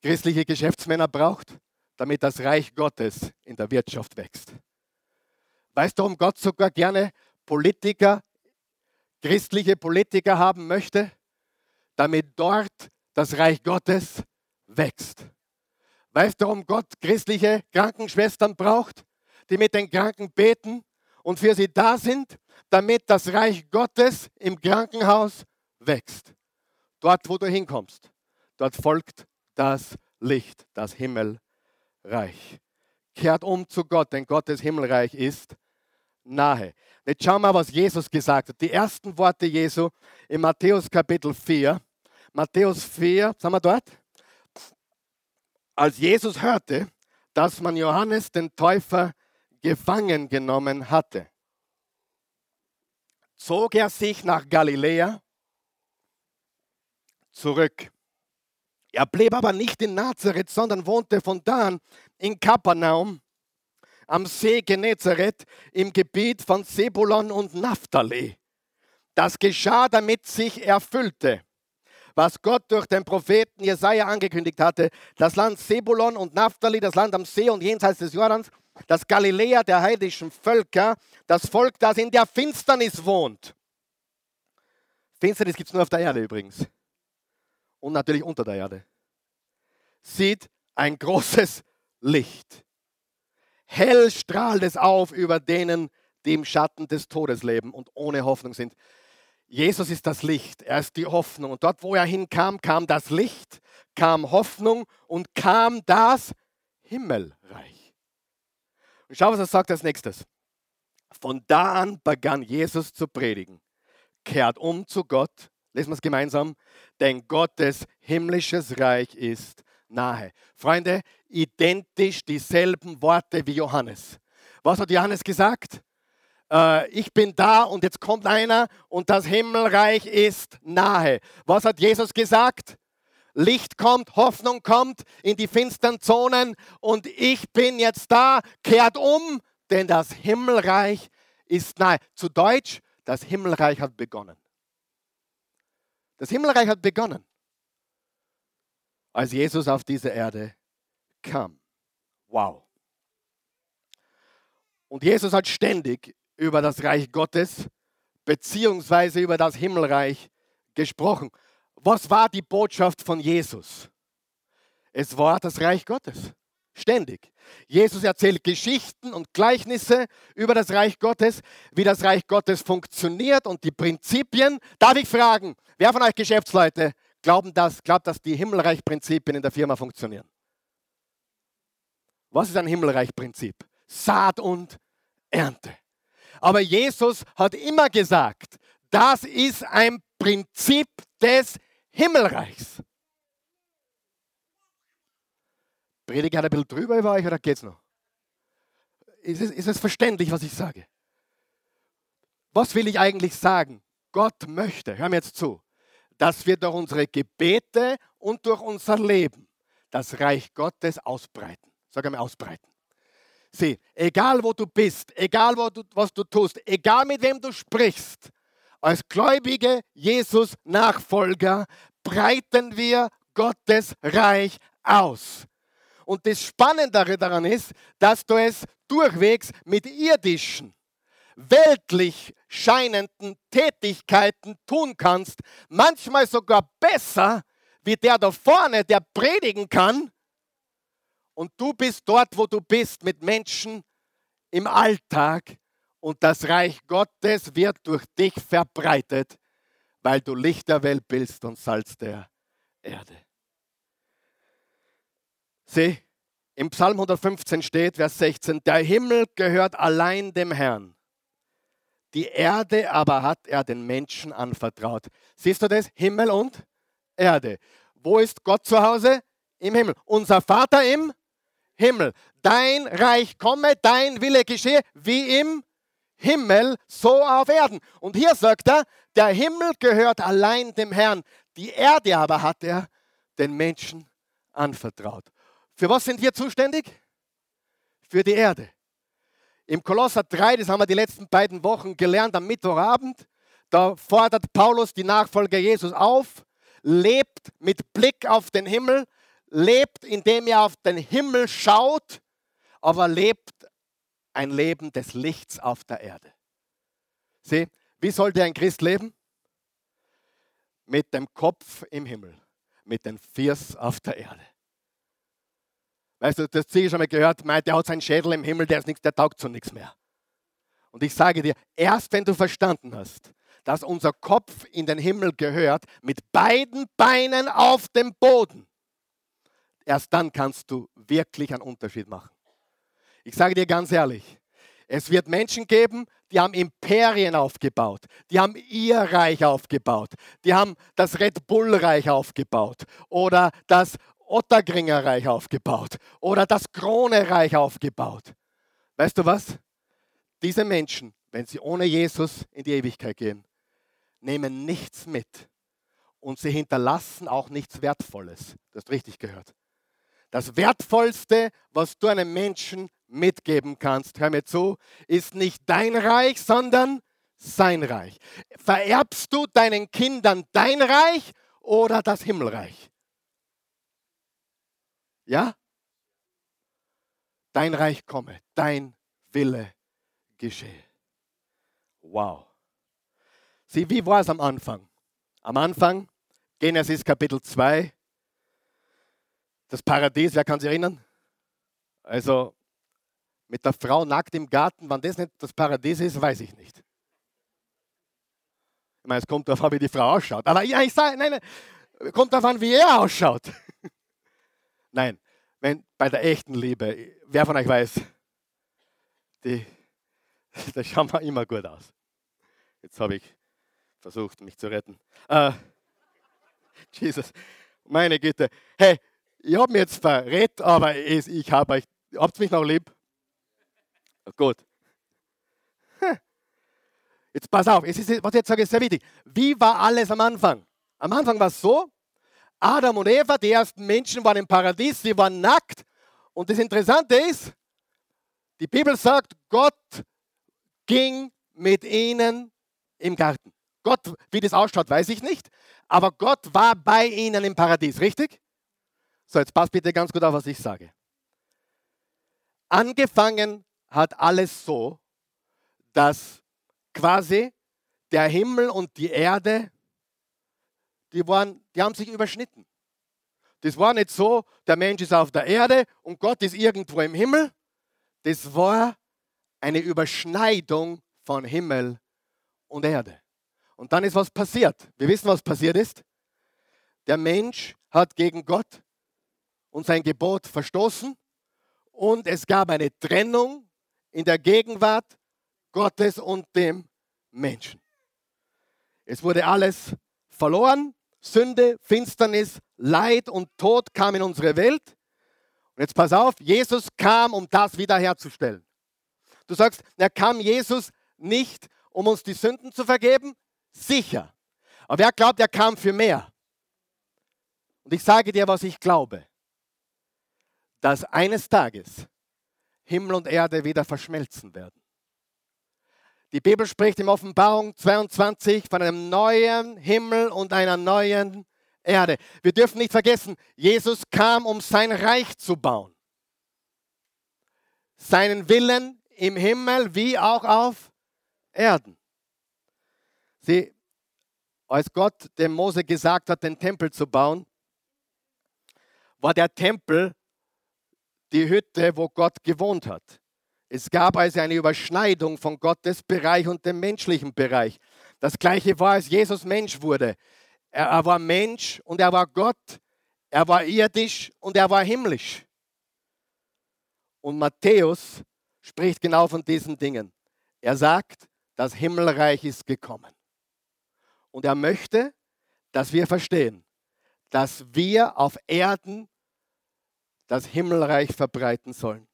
christliche Geschäftsmänner braucht? Damit das Reich Gottes in der Wirtschaft wächst. Weißt du, warum Gott sogar gerne Politiker, christliche Politiker haben möchte? Damit dort das Reich Gottes wächst. Weißt du, warum Gott christliche Krankenschwestern braucht, die mit den Kranken beten und für sie da sind, damit das Reich Gottes im Krankenhaus wächst? Dort, wo du hinkommst, dort folgt das Licht, das Himmelreich. Kehrt um zu Gott, denn Gottes Himmelreich ist nahe. Jetzt schauen wir, was Jesus gesagt hat. Die ersten Worte Jesu in Matthäus Kapitel 4. Matthäus 4, sind wir dort? Als Jesus hörte, dass man Johannes den Täufer gefangen genommen hatte, zog er sich nach Galiläa zurück. Er blieb aber nicht in Nazareth, sondern wohnte von da an in Kapernaum am See Genezareth im Gebiet von Sebulon und Naphtali. Das geschah, damit sich erfüllte, was Gott durch den Propheten Jesaja angekündigt hatte. Das Land Sebulon und Naphtali, das Land am See und jenseits des Jordans, das Galiläa der heidischen Völker, das Volk, das in der Finsternis wohnt. Finsternis gibt es nur auf der Erde übrigens und natürlich unter der Erde, sieht ein großes Licht. Hell strahlt es auf über denen, die im Schatten des Todes leben und ohne Hoffnung sind. Jesus ist das Licht, er ist die Hoffnung. Und dort, wo er hinkam, kam das Licht, kam Hoffnung und kam das Himmelreich. Und schau, was er sagt als nächstes. Von da an begann Jesus zu predigen. Kehrt um zu Gott Lesen wir es gemeinsam. Denn Gottes himmlisches Reich ist nahe. Freunde, identisch dieselben Worte wie Johannes. Was hat Johannes gesagt? Äh, ich bin da und jetzt kommt einer und das Himmelreich ist nahe. Was hat Jesus gesagt? Licht kommt, Hoffnung kommt in die finsteren Zonen und ich bin jetzt da, kehrt um, denn das Himmelreich ist nahe. Zu Deutsch, das Himmelreich hat begonnen. Das Himmelreich hat begonnen, als Jesus auf diese Erde kam. Wow. Und Jesus hat ständig über das Reich Gottes beziehungsweise über das Himmelreich gesprochen. Was war die Botschaft von Jesus? Es war das Reich Gottes. Ständig. Jesus erzählt Geschichten und Gleichnisse über das Reich Gottes, wie das Reich Gottes funktioniert und die Prinzipien. Darf ich fragen, wer von euch Geschäftsleute glauben das, glaubt, dass die Himmelreichprinzipien in der Firma funktionieren? Was ist ein Himmelreichprinzip? Saat und Ernte. Aber Jesus hat immer gesagt, das ist ein Prinzip des Himmelreichs. Predige ich ein bisschen drüber über euch oder geht's noch? Ist es, ist es verständlich, was ich sage? Was will ich eigentlich sagen? Gott möchte, hör mir jetzt zu, dass wir durch unsere Gebete und durch unser Leben das Reich Gottes ausbreiten. Sag einmal ausbreiten. Sieh, egal wo du bist, egal wo du, was du tust, egal mit wem du sprichst, als gläubige Jesus-Nachfolger breiten wir Gottes Reich aus. Und das Spannendere daran ist, dass du es durchwegs mit irdischen, weltlich scheinenden Tätigkeiten tun kannst, manchmal sogar besser wie der da vorne, der predigen kann. Und du bist dort, wo du bist, mit Menschen im Alltag und das Reich Gottes wird durch dich verbreitet, weil du Licht der Welt bist und Salz der Erde. Sieh, im Psalm 115 steht, Vers 16, der Himmel gehört allein dem Herrn. Die Erde aber hat er den Menschen anvertraut. Siehst du das? Himmel und Erde. Wo ist Gott zu Hause? Im Himmel. Unser Vater im Himmel. Dein Reich komme, dein Wille geschehe, wie im Himmel, so auf Erden. Und hier sagt er, der Himmel gehört allein dem Herrn. Die Erde aber hat er den Menschen anvertraut. Für was sind wir zuständig? Für die Erde. Im Kolosser 3, das haben wir die letzten beiden Wochen gelernt am Mittwochabend, da fordert Paulus die Nachfolger Jesus auf, lebt mit Blick auf den Himmel, lebt, indem er auf den Himmel schaut, aber lebt ein Leben des Lichts auf der Erde. Sieh, wie sollte ein Christ leben? Mit dem Kopf im Himmel, mit den Fiers auf der Erde. Weißt du, das ich schon mal gehört, meint, der hat seinen Schädel im Himmel, der, ist nichts, der taugt zu nichts mehr. Und ich sage dir, erst wenn du verstanden hast, dass unser Kopf in den Himmel gehört, mit beiden Beinen auf dem Boden, erst dann kannst du wirklich einen Unterschied machen. Ich sage dir ganz ehrlich, es wird Menschen geben, die haben Imperien aufgebaut, die haben ihr Reich aufgebaut, die haben das Red Bull Reich aufgebaut oder das Ottergringer Reich aufgebaut oder das Krone Reich aufgebaut. Weißt du was? Diese Menschen, wenn sie ohne Jesus in die Ewigkeit gehen, nehmen nichts mit und sie hinterlassen auch nichts Wertvolles. Du hast richtig gehört. Das Wertvollste, was du einem Menschen mitgeben kannst, hör mir zu, ist nicht dein Reich, sondern sein Reich. Vererbst du deinen Kindern dein Reich oder das Himmelreich? Ja? Dein Reich komme, dein Wille geschehe. Wow. Sieh, wie war es am Anfang? Am Anfang, Genesis Kapitel 2, das Paradies, wer kann sich erinnern? Also mit der Frau nackt im Garten, wann das nicht das Paradies ist, weiß ich nicht. Ich meine, es kommt darauf an, wie die Frau ausschaut. Aber ja, ich sage, nein, nein, kommt darauf an, wie er ausschaut. *laughs* nein, wenn bei der echten Liebe, wer von euch weiß, die, *laughs* da schauen wir immer gut aus. Jetzt habe ich versucht, mich zu retten. Uh, *laughs* Jesus, meine Güte. Hey, ich habe mich jetzt verrät, aber ich habe euch, habt mich noch lieb? Gut. Jetzt pass auf, es ist, was ich jetzt sage, ist sehr wichtig. Wie war alles am Anfang? Am Anfang war es so, Adam und Eva, die ersten Menschen, waren im Paradies, sie waren nackt. Und das Interessante ist, die Bibel sagt, Gott ging mit ihnen im Garten. Gott, wie das ausschaut, weiß ich nicht, aber Gott war bei ihnen im Paradies, richtig? So, jetzt passt bitte ganz gut auf, was ich sage. Angefangen hat alles so, dass quasi der Himmel und die Erde, die, waren, die haben sich überschnitten. Das war nicht so, der Mensch ist auf der Erde und Gott ist irgendwo im Himmel. Das war eine Überschneidung von Himmel und Erde. Und dann ist was passiert. Wir wissen, was passiert ist. Der Mensch hat gegen Gott und sein Gebot verstoßen und es gab eine Trennung in der Gegenwart Gottes und dem Menschen. Es wurde alles verloren. Sünde, Finsternis, Leid und Tod kam in unsere Welt. Und jetzt pass auf, Jesus kam, um das wiederherzustellen. Du sagst, er kam Jesus nicht, um uns die Sünden zu vergeben? Sicher. Aber wer glaubt, er kam für mehr? Und ich sage dir, was ich glaube. Dass eines Tages Himmel und Erde wieder verschmelzen werden. Die Bibel spricht in Offenbarung 22 von einem neuen Himmel und einer neuen Erde. Wir dürfen nicht vergessen, Jesus kam, um sein Reich zu bauen. Seinen Willen im Himmel wie auch auf Erden. Sie, als Gott dem Mose gesagt hat, den Tempel zu bauen, war der Tempel die Hütte, wo Gott gewohnt hat. Es gab also eine Überschneidung von Gottes Bereich und dem menschlichen Bereich. Das gleiche war, als Jesus Mensch wurde. Er, war Mensch und er war Gott. Er war irdisch und er war himmlisch. Und Matthäus spricht genau von diesen Dingen. Er sagt, das Himmelreich ist gekommen. Und er möchte, dass wir verstehen, dass wir auf Erden das Himmelreich verbreiten sollen.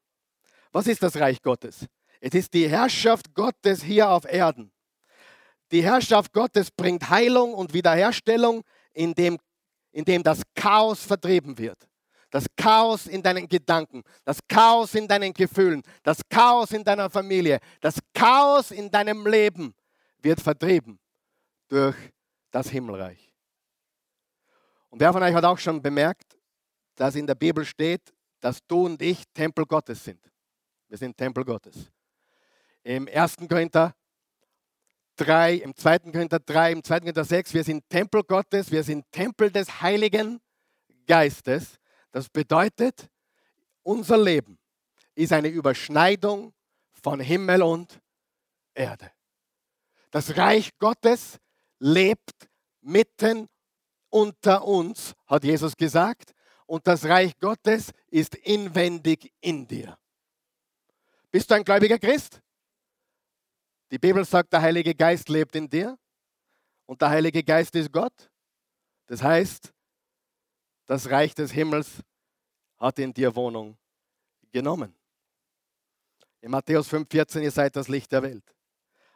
Was ist das Reich Gottes? Es ist die Herrschaft Gottes hier auf Erden. Die Herrschaft Gottes bringt Heilung und Wiederherstellung, indem, indem das Chaos vertrieben wird. Das Chaos in deinen Gedanken, das Chaos in deinen Gefühlen, das Chaos in deiner Familie, das Chaos in deinem Leben wird vertrieben durch das Himmelreich. Und wer von euch hat auch schon bemerkt, dass in der Bibel steht, dass du und ich Tempel Gottes sind. Wir sind Tempel Gottes. Im 1. Korinther 3, im 2. Korinther 3, im 2. Korinther 6, wir sind Tempel Gottes, wir sind Tempel des Heiligen Geistes. Das bedeutet, unser Leben ist eine Überschneidung von Himmel und Erde. Das Reich Gottes lebt mitten unter uns, hat Jesus gesagt, und das Reich Gottes ist inwendig in dir. Bist du ein gläubiger Christ? Die Bibel sagt, der Heilige Geist lebt in dir und der Heilige Geist ist Gott. Das heißt, das Reich des Himmels hat in dir Wohnung genommen. In Matthäus 5,14, ihr seid das Licht der Welt.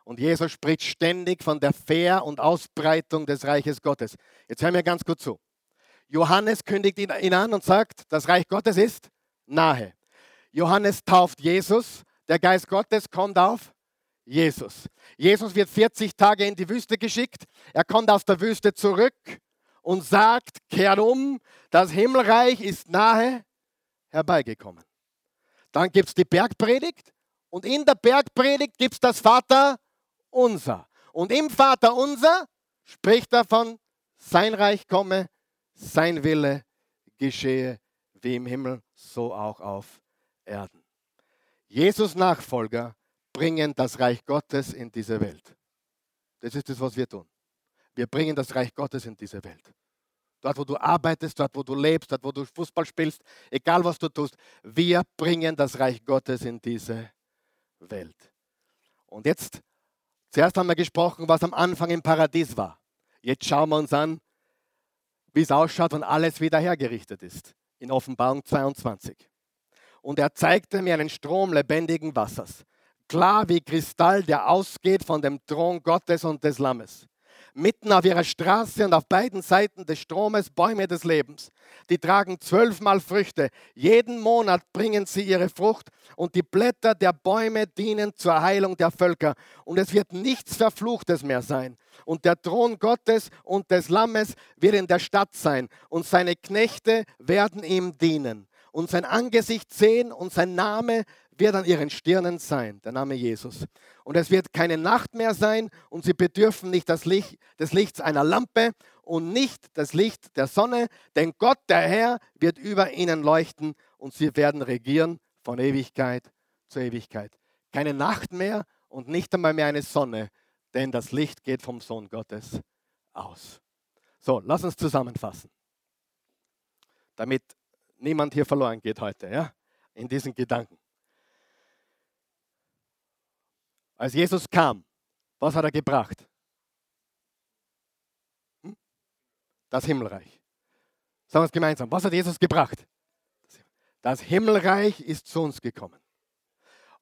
Und Jesus spricht ständig von der Fair- und Ausbreitung des Reiches Gottes. Jetzt hören wir ganz gut zu. Johannes kündigt ihn an und sagt, das Reich Gottes ist nahe. Johannes tauft Jesus, der Geist Gottes kommt auf Jesus. Jesus wird 40 Tage in die Wüste geschickt. Er kommt aus der Wüste zurück und sagt, kehrt um, das Himmelreich ist nahe herbeigekommen. Dann gibt es die Bergpredigt und in der Bergpredigt gibt es das Vater unser. Und im Vater unser spricht er von sein Reich komme, sein Wille geschehe, wie im Himmel, so auch auf Erden. Jesus Nachfolger bringen das Reich Gottes in diese Welt. Das ist das, was wir tun. Wir bringen das Reich Gottes in diese Welt. Dort, wo du arbeitest, dort, wo du lebst, dort, wo du Fußball spielst, egal was du tust, wir bringen das Reich Gottes in diese Welt. Und jetzt, zuerst haben wir gesprochen, was am Anfang im Paradies war. Jetzt schauen wir uns an, wie es ausschaut, wenn alles wieder hergerichtet ist. In Offenbarung 22. Und er zeigte mir einen Strom lebendigen Wassers, klar wie Kristall, der ausgeht von dem Thron Gottes und des Lammes. Mitten auf ihrer Straße und auf beiden Seiten des Stromes Bäume des Lebens. Die tragen zwölfmal Früchte. Jeden Monat bringen sie ihre Frucht und die Blätter der Bäume dienen zur Heilung der Völker. Und es wird nichts Verfluchtes mehr sein. Und der Thron Gottes und des Lammes wird in der Stadt sein und seine Knechte werden ihm dienen und sein Angesicht sehen und sein Name wird an ihren Stirnen sein, der Name Jesus. Und es wird keine Nacht mehr sein und sie bedürfen nicht das Licht, des Lichts einer Lampe und nicht das Licht der Sonne, denn Gott, der Herr, wird über ihnen leuchten und sie werden regieren von Ewigkeit zu Ewigkeit. Keine Nacht mehr und nicht einmal mehr eine Sonne, denn das Licht geht vom Sohn Gottes aus. So, lass uns zusammenfassen, damit niemand hier verloren geht heute, ja, in diesen Gedanken. Als Jesus kam, was hat er gebracht? Hm? Das Himmelreich. Sagen wir es gemeinsam. Was hat Jesus gebracht? Das Himmelreich ist zu uns gekommen.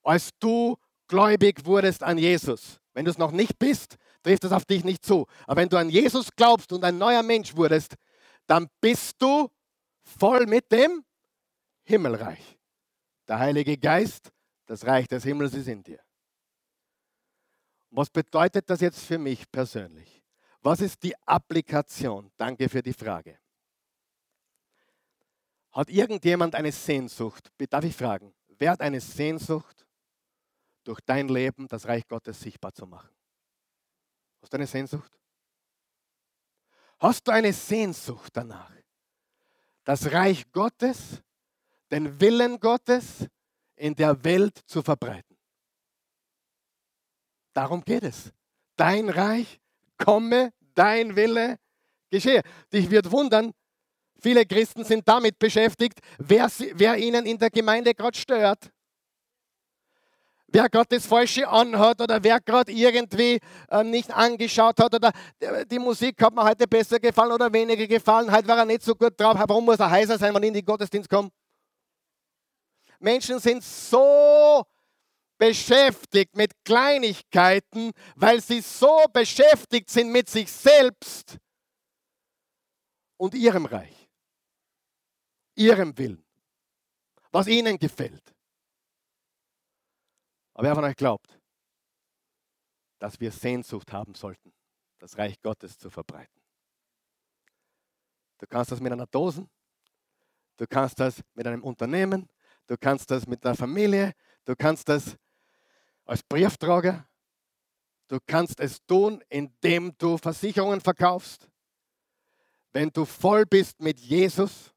Als du gläubig wurdest an Jesus, wenn du es noch nicht bist, trifft es auf dich nicht zu. Aber wenn du an Jesus glaubst und ein neuer Mensch wurdest, dann bist du voll mit dem Himmelreich. Der Heilige Geist, das Reich des Himmels ist in dir. Was bedeutet das jetzt für mich persönlich? Was ist die Applikation? Danke für die Frage. Hat irgendjemand eine Sehnsucht? Darf ich fragen, wer hat eine Sehnsucht, durch dein Leben das Reich Gottes sichtbar zu machen? Hast du eine Sehnsucht? Hast du eine Sehnsucht danach, das Reich Gottes, den Willen Gottes in der Welt zu verbreiten? Darum geht es. Dein Reich komme, dein Wille geschehe. Dich wird wundern, viele Christen sind damit beschäftigt, wer, wer ihnen in der Gemeinde gerade stört. Wer gerade das Falsche anhat oder wer gerade irgendwie äh, nicht angeschaut hat oder die Musik hat mir heute besser gefallen oder weniger gefallen, heute war er nicht so gut drauf. Warum muss er heißer sein, wenn ich in den Gottesdienst komme? Menschen sind so beschäftigt mit Kleinigkeiten, weil sie so beschäftigt sind mit sich selbst und ihrem Reich, ihrem Willen, was ihnen gefällt. Aber wer von euch glaubt, dass wir Sehnsucht haben sollten, das Reich Gottes zu verbreiten? Du kannst das mit einer Dose, du kannst das mit einem Unternehmen, du kannst das mit der Familie, du kannst das als Brieftrager, du kannst es tun, indem du Versicherungen verkaufst. Wenn du voll bist mit Jesus,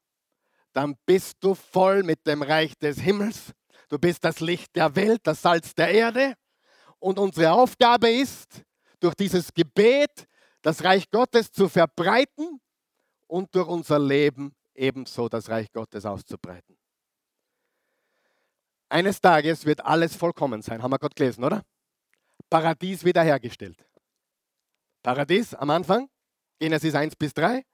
dann bist du voll mit dem Reich des Himmels. Du bist das Licht der Welt, das Salz der Erde. Und unsere Aufgabe ist, durch dieses Gebet das Reich Gottes zu verbreiten und durch unser Leben ebenso das Reich Gottes auszubreiten. Eines Tages wird alles vollkommen sein. Haben wir gerade gelesen, oder? Paradies wiederhergestellt. Paradies am Anfang, Genesis 1 bis 3.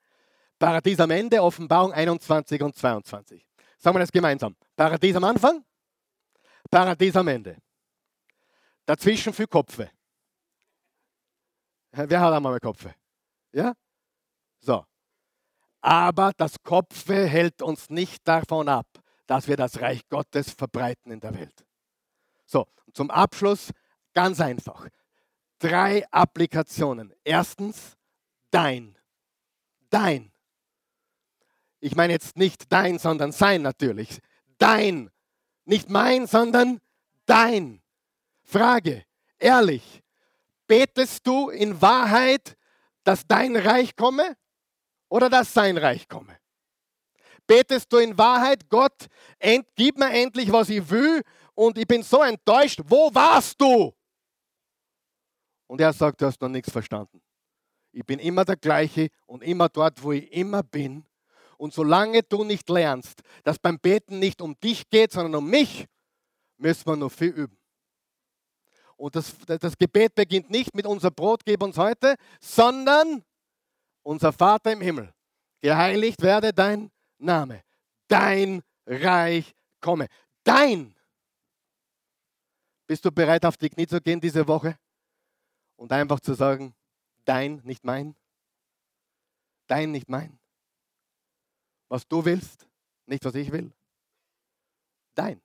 Paradies am Ende, Offenbarung 21 und 22. Sagen wir das gemeinsam. Paradies am Anfang, Paradies am Ende. Dazwischen für Kopfe. Wer hat einmal Kopfe? Ja? So. Aber das Kopfe hält uns nicht davon ab, dass wir das Reich Gottes verbreiten in der Welt. So, zum Abschluss ganz einfach. Drei Applikationen. Erstens, dein. Dein. Ich meine jetzt nicht dein, sondern sein natürlich. Dein. Nicht mein, sondern dein. Frage, ehrlich, betest du in Wahrheit, dass dein Reich komme oder dass sein Reich komme? Betest du in Wahrheit, Gott, gib mir endlich, was ich will und ich bin so enttäuscht, wo warst du? Und er sagt, du hast noch nichts verstanden. Ich bin immer der gleiche und immer dort, wo ich immer bin. Und solange du nicht lernst, dass beim Beten nicht um dich geht, sondern um mich, müssen wir noch viel üben. Und das, das Gebet beginnt nicht mit unser Brot gib uns heute, sondern unser Vater im Himmel. Geheiligt werde dein Name. Dein Reich komme. Dein. Bist du bereit, auf die Knie zu gehen diese Woche und einfach zu sagen, dein, nicht mein? Dein, nicht mein? Was du willst, nicht was ich will. Dein.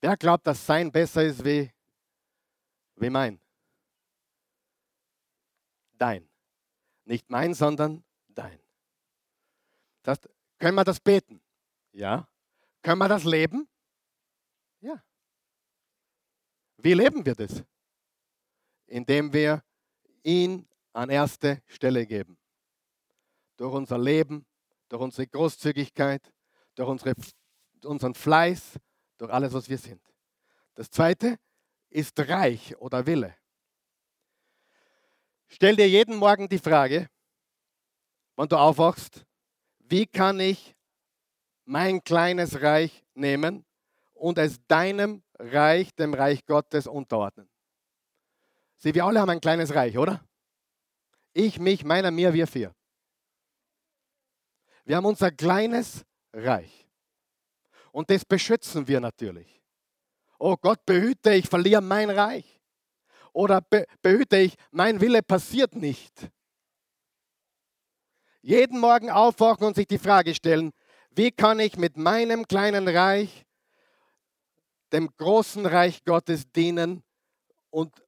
Wer glaubt, dass sein besser ist wie, wie mein? Dein. Nicht mein, sondern dein. Das heißt, können wir das beten? Ja. Können wir das leben? Ja. Wie leben wir das? Indem wir ihn an erste Stelle geben. Durch unser Leben, durch unsere Großzügigkeit, durch unsere, unseren Fleiß, durch alles, was wir sind. Das zweite ist Reich oder Wille. Stell dir jeden Morgen die Frage, wenn du aufwachst, wie kann ich mein kleines Reich nehmen und es deinem Reich, dem Reich Gottes unterordnen? Sie, wir alle haben ein kleines Reich, oder? Ich, mich, meiner, mir, wir vier. Wir haben unser kleines Reich. Und das beschützen wir natürlich. Oh Gott, behüte, ich verliere mein Reich. Oder be behüte ich, mein Wille passiert nicht. Jeden Morgen aufwachen und sich die Frage stellen, wie kann ich mit meinem kleinen Reich dem großen Reich Gottes dienen und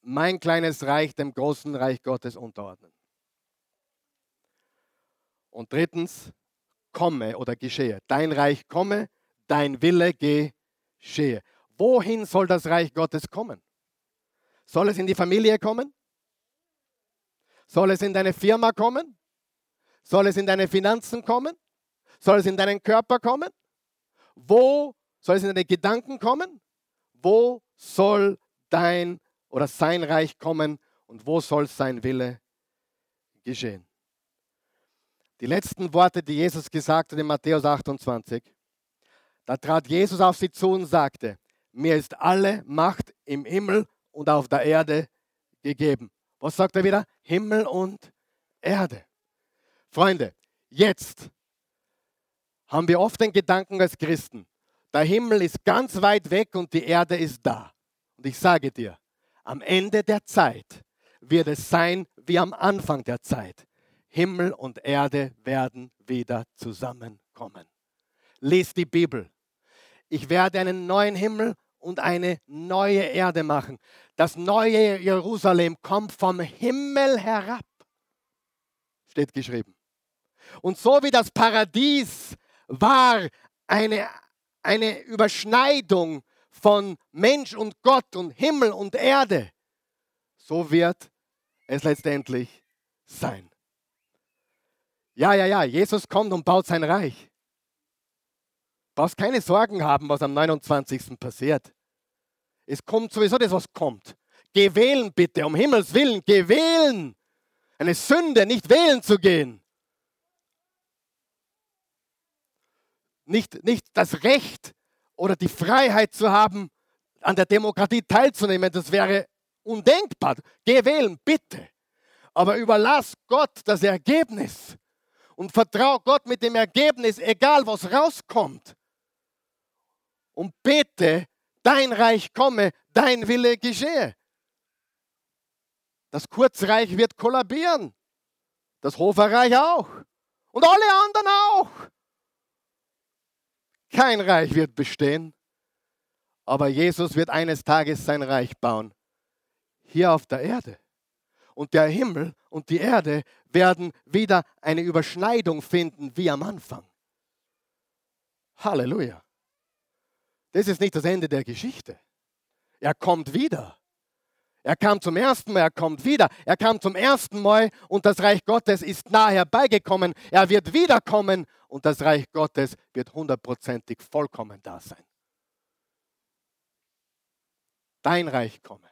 mein kleines Reich dem großen Reich Gottes unterordnen. Und drittens, komme oder geschehe. Dein Reich komme, dein Wille geschehe. Wohin soll das Reich Gottes kommen? Soll es in die Familie kommen? Soll es in deine Firma kommen? Soll es in deine Finanzen kommen? Soll es in deinen Körper kommen? Wo soll es in deine Gedanken kommen? Wo soll dein oder sein Reich kommen und wo soll sein Wille geschehen? Die letzten Worte, die Jesus gesagt hat in Matthäus 28, da trat Jesus auf sie zu und sagte, mir ist alle Macht im Himmel und auf der Erde gegeben. Was sagt er wieder? Himmel und Erde. Freunde, jetzt haben wir oft den Gedanken als Christen, der Himmel ist ganz weit weg und die Erde ist da. Und ich sage dir, am Ende der Zeit wird es sein wie am Anfang der Zeit. Himmel und Erde werden wieder zusammenkommen. Lies die Bibel. Ich werde einen neuen Himmel und eine neue Erde machen. Das neue Jerusalem kommt vom Himmel herab, steht geschrieben. Und so wie das Paradies war eine, eine Überschneidung von Mensch und Gott und Himmel und Erde, so wird es letztendlich sein. Ja, ja, ja, Jesus kommt und baut sein Reich. Brauchst keine Sorgen haben, was am 29. passiert. Es kommt sowieso das, was kommt. Geh wählen bitte, um Himmels Willen, geh wählen. Eine Sünde, nicht wählen zu gehen. Nicht, nicht das Recht oder die Freiheit zu haben, an der Demokratie teilzunehmen, das wäre undenkbar. Geh wählen, bitte. Aber überlass Gott das Ergebnis und vertrau Gott mit dem Ergebnis, egal was rauskommt. Und bete, dein Reich komme, dein Wille geschehe. Das Kurzreich wird kollabieren. Das Hoferreich auch. Und alle anderen auch. Kein Reich wird bestehen, aber Jesus wird eines Tages sein Reich bauen. Hier auf der Erde. Und der Himmel und die Erde werden wieder eine Überschneidung finden wie am Anfang. Halleluja. Das ist nicht das Ende der Geschichte. Er kommt wieder. Er kam zum ersten Mal, er kommt wieder. Er kam zum ersten Mal und das Reich Gottes ist nahe herbeigekommen. Er wird wiederkommen und das Reich Gottes wird hundertprozentig vollkommen da sein. Dein Reich komme,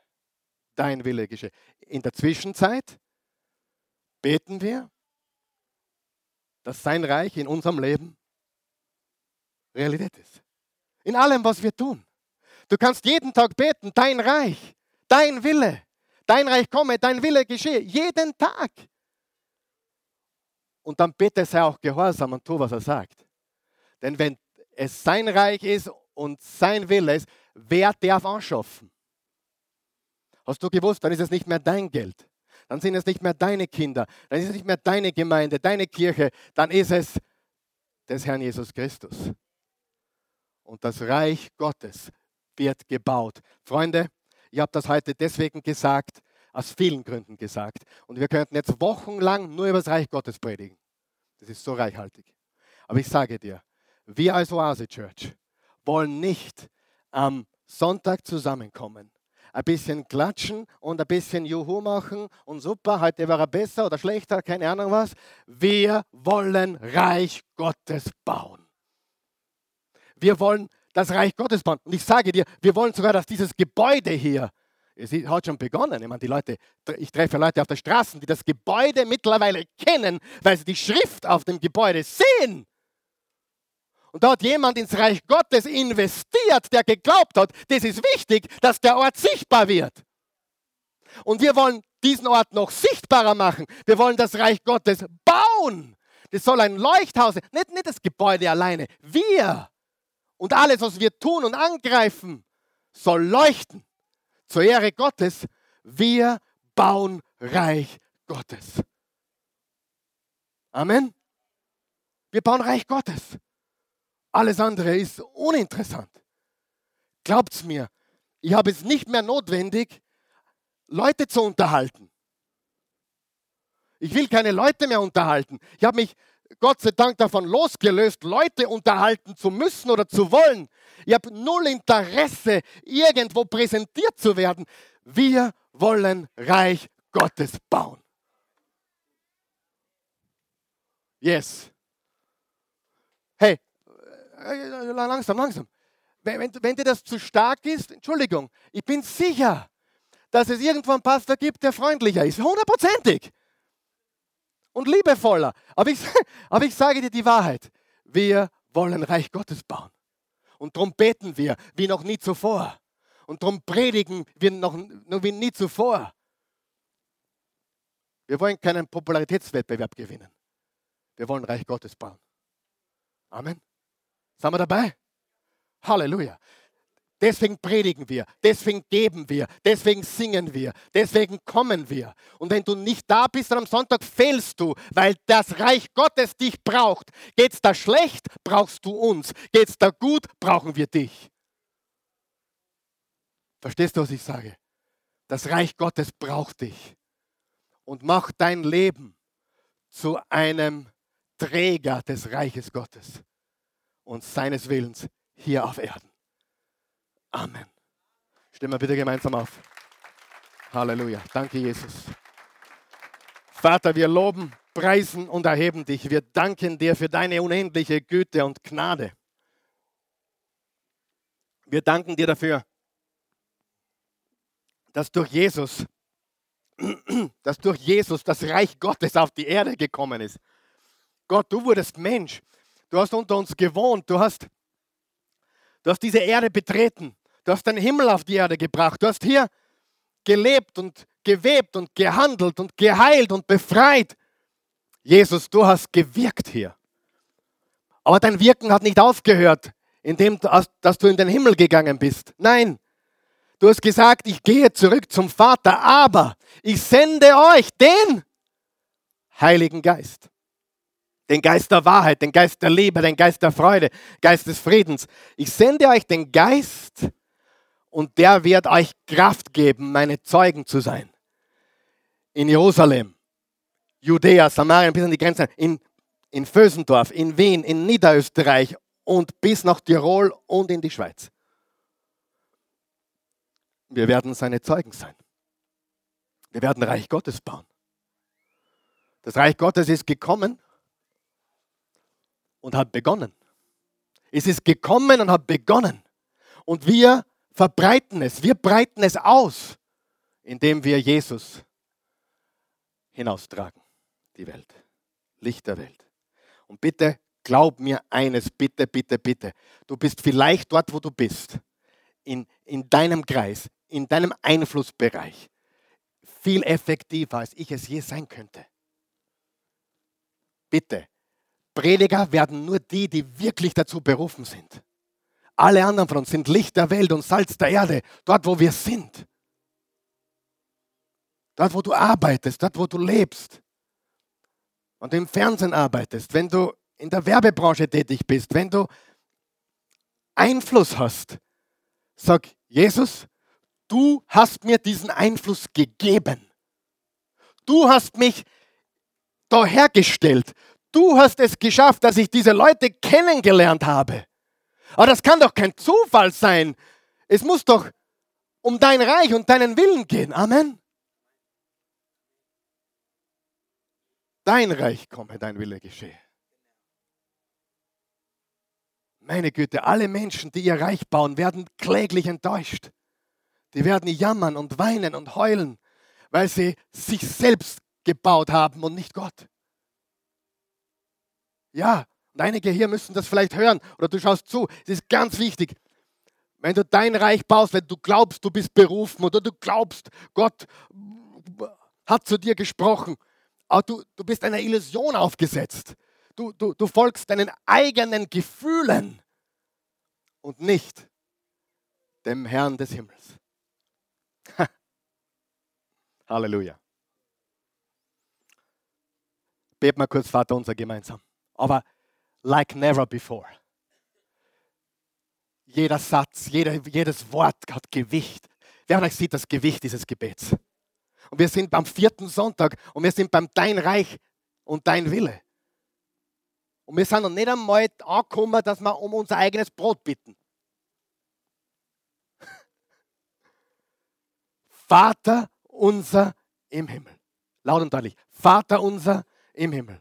dein Wille geschehe. In der Zwischenzeit beten wir, dass sein Reich in unserem Leben Realität ist. In allem, was wir tun. Du kannst jeden Tag beten, dein Reich, dein Wille, dein Reich komme, dein Wille geschehe, jeden Tag. Und dann bitte sei auch gehorsam und tu, was er sagt. Denn wenn es sein Reich ist und sein Wille ist, wer darf anschaffen? Hast du gewusst, dann ist es nicht mehr dein Geld. Dann sind es nicht mehr deine Kinder. Dann ist es nicht mehr deine Gemeinde, deine Kirche. Dann ist es des Herrn Jesus Christus und das Reich Gottes wird gebaut. Freunde, ich habe das heute deswegen gesagt, aus vielen Gründen gesagt. Und wir könnten jetzt wochenlang nur über das Reich Gottes predigen. Das ist so reichhaltig. Aber ich sage dir, wir als Oase Church wollen nicht am Sonntag zusammenkommen, ein bisschen klatschen und ein bisschen Juhu machen und super, heute war er besser oder schlechter, keine Ahnung was. Wir wollen Reich Gottes bauen. Wir wollen das Reich Gottes bauen. Und ich sage dir, wir wollen sogar, dass dieses Gebäude hier, es hat schon begonnen. Ich meine, die Leute, ich treffe Leute auf der Straße, die das Gebäude mittlerweile kennen, weil sie die Schrift auf dem Gebäude sehen. Und da hat jemand ins Reich Gottes investiert, der geglaubt hat, das ist wichtig, dass der Ort sichtbar wird. Und wir wollen diesen Ort noch sichtbarer machen. Wir wollen das Reich Gottes bauen. Das soll ein Leuchthaus sein, nicht, nicht das Gebäude alleine. Wir und alles, was wir tun und angreifen, soll leuchten zur Ehre Gottes. Wir bauen Reich Gottes. Amen. Wir bauen Reich Gottes. Alles andere ist uninteressant. Glaubt's mir, ich habe es nicht mehr notwendig, Leute zu unterhalten. Ich will keine Leute mehr unterhalten. Ich habe mich Gott sei Dank davon losgelöst, Leute unterhalten zu müssen oder zu wollen. Ich habe null Interesse, irgendwo präsentiert zu werden. Wir wollen Reich Gottes bauen. Yes. Hey, langsam, langsam. Wenn, wenn dir das zu stark ist, Entschuldigung, ich bin sicher, dass es irgendwo einen Pastor gibt, der freundlicher ist. Hundertprozentig und liebevoller. Aber ich, *laughs* aber ich sage dir die Wahrheit. Wir wollen Reich Gottes bauen. Und darum beten wir wie noch nie zuvor. Und darum predigen wir noch, noch wie nie zuvor. Wir wollen keinen Popularitätswettbewerb gewinnen. Wir wollen Reich Gottes bauen. Amen. Sind wir dabei? Halleluja. Deswegen predigen wir, deswegen geben wir, deswegen singen wir, deswegen kommen wir. Und wenn du nicht da bist am Sonntag, fehlst du, weil das Reich Gottes dich braucht. Geht's da schlecht, brauchst du uns. Geht's da gut, brauchen wir dich. Verstehst du, was ich sage? Das Reich Gottes braucht dich und macht dein Leben zu einem Träger des Reiches Gottes und seines Willens hier auf Erden. Amen. Stimmen wir bitte gemeinsam auf. Halleluja. Danke, Jesus. Vater, wir loben, preisen und erheben dich. Wir danken dir für deine unendliche Güte und Gnade. Wir danken dir dafür, dass durch Jesus, *clears throat* dass durch Jesus das Reich Gottes auf die Erde gekommen ist. Gott, du wurdest Mensch. Du hast unter uns gewohnt. Du hast, du hast diese Erde betreten. Du hast den Himmel auf die Erde gebracht. Du hast hier gelebt und gewebt und gehandelt und geheilt und befreit. Jesus, du hast gewirkt hier. Aber dein Wirken hat nicht aufgehört, indem dass du in den Himmel gegangen bist. Nein, du hast gesagt, ich gehe zurück zum Vater, aber ich sende euch den Heiligen Geist. Den Geist der Wahrheit, den Geist der Liebe, den Geist der Freude, Geist des Friedens. Ich sende euch den Geist und der wird euch Kraft geben, meine Zeugen zu sein. In Jerusalem, Judäa, Samarien bis an die Grenzen, in, in Vösendorf, in Wien, in Niederösterreich und bis nach Tirol und in die Schweiz. Wir werden seine Zeugen sein. Wir werden Reich Gottes bauen. Das Reich Gottes ist gekommen und hat begonnen. Es ist gekommen und hat begonnen. Und wir verbreiten es, wir breiten es aus, indem wir Jesus hinaustragen, die Welt, Licht der Welt. Und bitte glaub mir eines, bitte, bitte, bitte. Du bist vielleicht dort, wo du bist, in, in deinem Kreis, in deinem Einflussbereich, viel effektiver, als ich es je sein könnte. Bitte, Prediger werden nur die, die wirklich dazu berufen sind. Alle anderen von uns sind Licht der Welt und Salz der Erde, dort, wo wir sind. Dort, wo du arbeitest, dort, wo du lebst. Und im Fernsehen arbeitest, wenn du in der Werbebranche tätig bist, wenn du Einfluss hast, sag, Jesus, du hast mir diesen Einfluss gegeben. Du hast mich dahergestellt. Du hast es geschafft, dass ich diese Leute kennengelernt habe. Aber das kann doch kein Zufall sein. Es muss doch um dein Reich und deinen Willen gehen. Amen. Dein Reich komme, dein Wille geschehe. Meine Güte, alle Menschen, die ihr Reich bauen, werden kläglich enttäuscht. Die werden jammern und weinen und heulen, weil sie sich selbst gebaut haben und nicht Gott. Ja, und einige hier müssen das vielleicht hören oder du schaust zu. Es ist ganz wichtig. Wenn du dein Reich baust, wenn du glaubst, du bist berufen oder du glaubst, Gott hat zu dir gesprochen, aber du, du bist einer Illusion aufgesetzt. Du, du, du folgst deinen eigenen Gefühlen und nicht dem Herrn des Himmels. *laughs* Halleluja. Bet mal kurz Vater unser gemeinsam. Aber like never before. Jeder Satz, jeder, jedes Wort hat Gewicht. Wer von euch sieht das Gewicht dieses Gebets? Und wir sind beim vierten Sonntag und wir sind beim Dein Reich und Dein Wille. Und wir sind noch nicht einmal angekommen, dass wir um unser eigenes Brot bitten. *laughs* Vater unser im Himmel. Laut und deutlich. Vater unser im Himmel.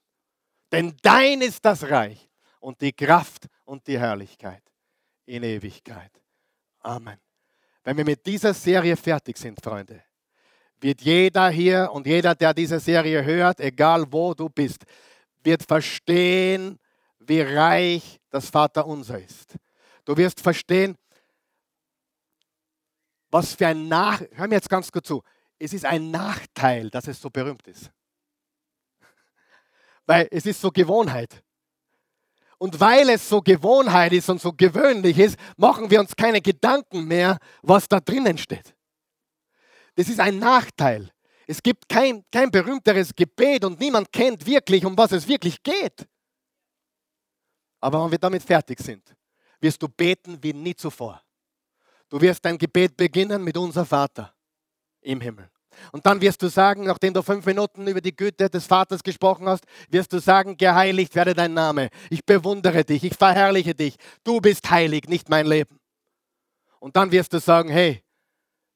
Denn dein ist das Reich und die Kraft und die Herrlichkeit in Ewigkeit. Amen. Wenn wir mit dieser Serie fertig sind, Freunde, wird jeder hier und jeder, der diese Serie hört, egal wo du bist, wird verstehen, wie reich das Vaterunser ist. Du wirst verstehen, was für ein Nach... Hör mir jetzt ganz gut zu. Es ist ein Nachteil, dass es so berühmt ist. Weil es ist so Gewohnheit. Und weil es so Gewohnheit ist und so gewöhnlich ist, machen wir uns keine Gedanken mehr, was da drinnen steht. Das ist ein Nachteil. Es gibt kein, kein berühmteres Gebet und niemand kennt wirklich, um was es wirklich geht. Aber wenn wir damit fertig sind, wirst du beten wie nie zuvor. Du wirst dein Gebet beginnen mit unser Vater im Himmel. Und dann wirst du sagen, nachdem du fünf Minuten über die Güte des Vaters gesprochen hast, wirst du sagen, geheiligt werde dein Name. Ich bewundere dich, ich verherrliche dich. Du bist heilig, nicht mein Leben. Und dann wirst du sagen, hey,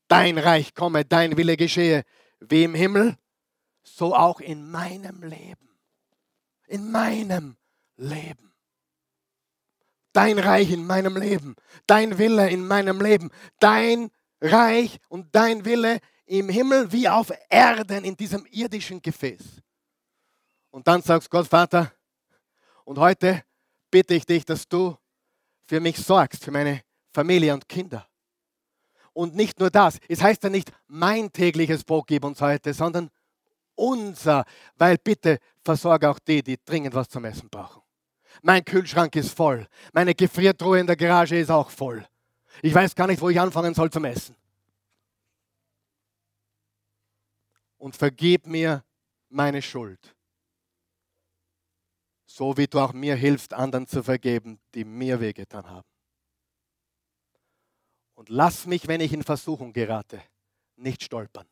dein Reich komme, dein Wille geschehe, wie im Himmel, so auch in meinem Leben. In meinem Leben. Dein Reich in meinem Leben, dein Wille in meinem Leben, dein Reich und dein Wille im Himmel wie auf Erden in diesem irdischen Gefäß. Und dann sagst Gott, Vater, und heute bitte ich dich, dass du für mich sorgst, für meine Familie und Kinder. Und nicht nur das, es heißt ja nicht, mein tägliches Brot gib uns heute, sondern unser, weil bitte versorge auch die, die dringend was zum Essen brauchen. Mein Kühlschrank ist voll. Meine Gefriertruhe in der Garage ist auch voll. Ich weiß gar nicht, wo ich anfangen soll zum Essen. Und vergib mir meine Schuld. So wie du auch mir hilfst, anderen zu vergeben, die mir wehgetan haben. Und lass mich, wenn ich in Versuchung gerate, nicht stolpern.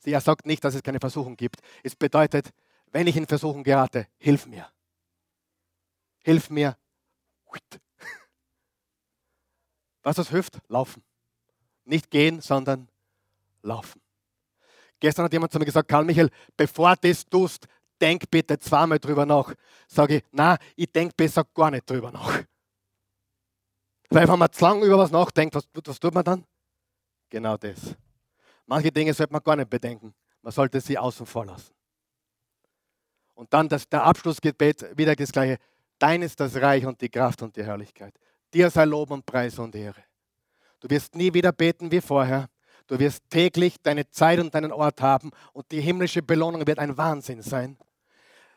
Sie, sagt nicht, dass es keine Versuchung gibt. Es bedeutet, wenn ich in Versuchung gerate, hilf mir hilf mir. *laughs* Was das hilft? Laufen. Nicht gehen, sondern laufen. Gestern hat jemand zu mir gesagt, Karl Michael, bevor du das tust, denk bitte zweimal drüber nach. Sage ich, na, ich denke besser gar nicht drüber nach. Weil wenn man zu lange über was nachdenkt, was, was tut man dann? Genau das. Manche Dinge sollte man gar nicht bedenken. Man sollte sie außen vor lassen. Und dann das, der Abschlussgebet, wieder das gleiche. Dein ist das Reich und die Kraft und die Herrlichkeit. Dir sei Lob und Preis und Ehre. Du wirst nie wieder beten wie vorher. Du wirst täglich deine Zeit und deinen Ort haben und die himmlische Belohnung wird ein Wahnsinn sein.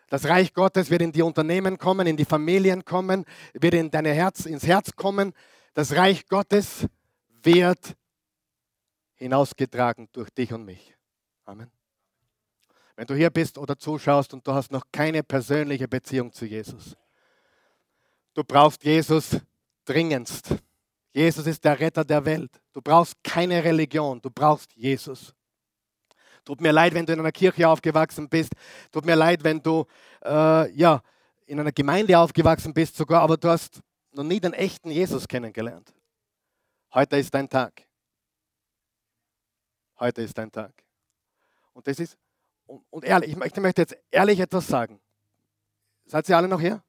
Das Reich Gottes wird in die Unternehmen kommen, in die Familien kommen, wird in dein Herz, ins Herz kommen. Das Reich Gottes wird hinausgetragen durch dich und mich. Amen. Wenn du hier bist oder zuschaust und du hast noch keine persönliche Beziehung zu Jesus, Du brauchst Jesus dringendst. Jesus ist der Retter der Welt. Du brauchst keine Religion, du brauchst Jesus. Tut mir leid, wenn du in einer Kirche aufgewachsen bist. Tut mir leid, wenn du äh, ja, in einer Gemeinde aufgewachsen bist sogar, aber du hast noch nie den echten Jesus kennengelernt. Heute ist dein Tag. Heute ist dein Tag. Und das ist, und, und ehrlich, ich möchte jetzt ehrlich etwas sagen. Seid ihr alle noch hier?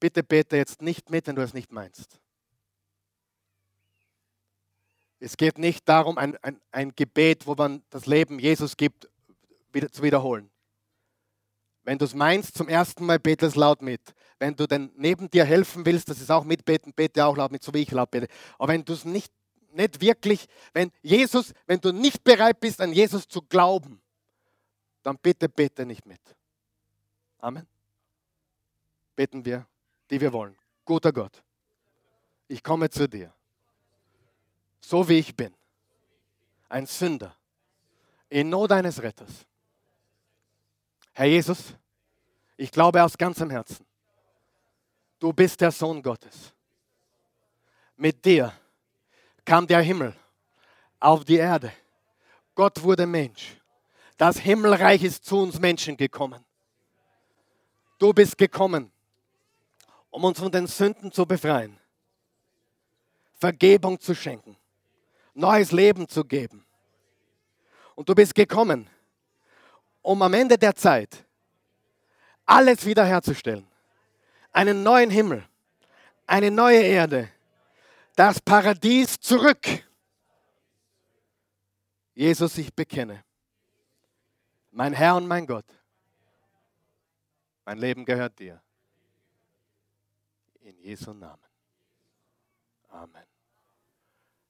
Bitte bete jetzt nicht mit, wenn du es nicht meinst. Es geht nicht darum, ein, ein, ein Gebet, wo man das Leben Jesus gibt, wieder, zu wiederholen. Wenn du es meinst, zum ersten Mal bete es laut mit. Wenn du denn neben dir helfen willst, das ist auch mitbeten, bete auch laut mit, so wie ich laut bete. Aber wenn du es nicht, nicht wirklich, wenn Jesus, wenn du nicht bereit bist, an Jesus zu glauben, dann bitte bete nicht mit. Amen. Beten wir die wir wollen. Guter Gott, ich komme zu dir, so wie ich bin, ein Sünder, in Not eines Retters. Herr Jesus, ich glaube aus ganzem Herzen, du bist der Sohn Gottes. Mit dir kam der Himmel auf die Erde. Gott wurde Mensch. Das Himmelreich ist zu uns Menschen gekommen. Du bist gekommen, um uns von den Sünden zu befreien, Vergebung zu schenken, neues Leben zu geben. Und du bist gekommen, um am Ende der Zeit alles wiederherzustellen. Einen neuen Himmel, eine neue Erde, das Paradies zurück. Jesus, ich bekenne, mein Herr und mein Gott, mein Leben gehört dir. In Jesu Namen. Amen.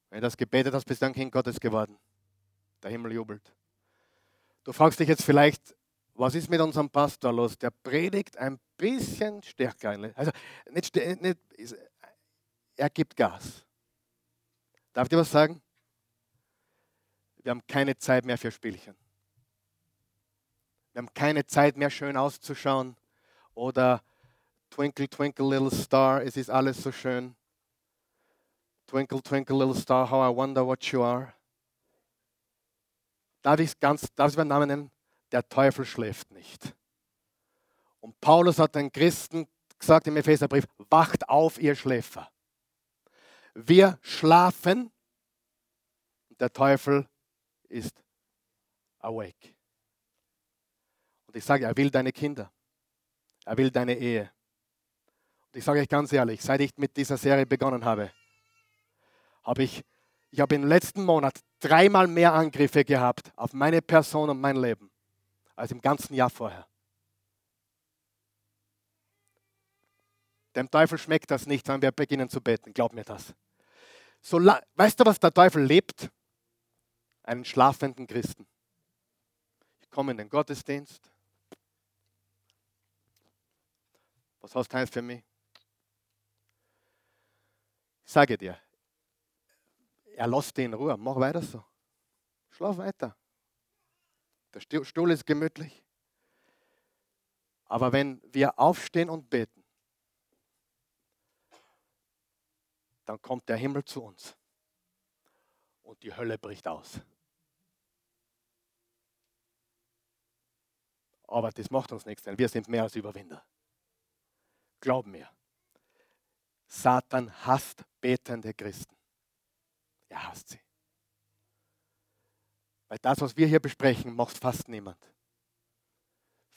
Wenn du das gebetet hast, bist du ein Kind Gottes geworden. Der Himmel jubelt. Du fragst dich jetzt vielleicht, was ist mit unserem Pastor los? Der predigt ein bisschen stärker. Also nicht, nicht, er gibt Gas. Darf ich dir was sagen? Wir haben keine Zeit mehr für Spielchen. Wir haben keine Zeit mehr, schön auszuschauen oder Twinkle, Twinkle, Little Star, es ist alles so schön. Twinkle, Twinkle, Little Star, how I wonder what you are. Darf ich ganz, darf ich meinen Namen nennen? Der Teufel schläft nicht. Und Paulus hat den Christen gesagt im Epheserbrief, wacht auf, ihr Schläfer. Wir schlafen, der Teufel ist awake. Und ich sage, er will deine Kinder. Er will deine Ehe. Ich sage euch ganz ehrlich, seit ich mit dieser Serie begonnen habe, habe ich, ich habe im letzten Monat dreimal mehr Angriffe gehabt auf meine Person und mein Leben als im ganzen Jahr vorher. Dem Teufel schmeckt das nicht, wenn wir beginnen zu beten. Glaub mir das. So, weißt du, was der Teufel lebt? Einen schlafenden Christen. Ich komme in den Gottesdienst. Was hast du für mich? Ich sage dir, er lässt dich in Ruhe. Mach weiter so. Schlaf weiter. Der Stuhl ist gemütlich. Aber wenn wir aufstehen und beten, dann kommt der Himmel zu uns und die Hölle bricht aus. Aber das macht uns nichts, denn wir sind mehr als Überwinder. Glaub mir, Satan hasst betende Christen. Er hasst sie. Weil das, was wir hier besprechen, macht fast niemand.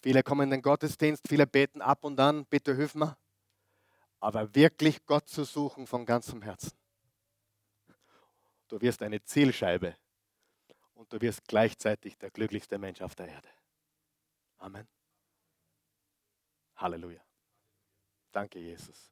Viele kommen in den Gottesdienst, viele beten ab und an, bitte hilf mir. Aber wirklich Gott zu suchen von ganzem Herzen. Du wirst eine Zielscheibe und du wirst gleichzeitig der glücklichste Mensch auf der Erde. Amen. Halleluja. Danke, Jesus.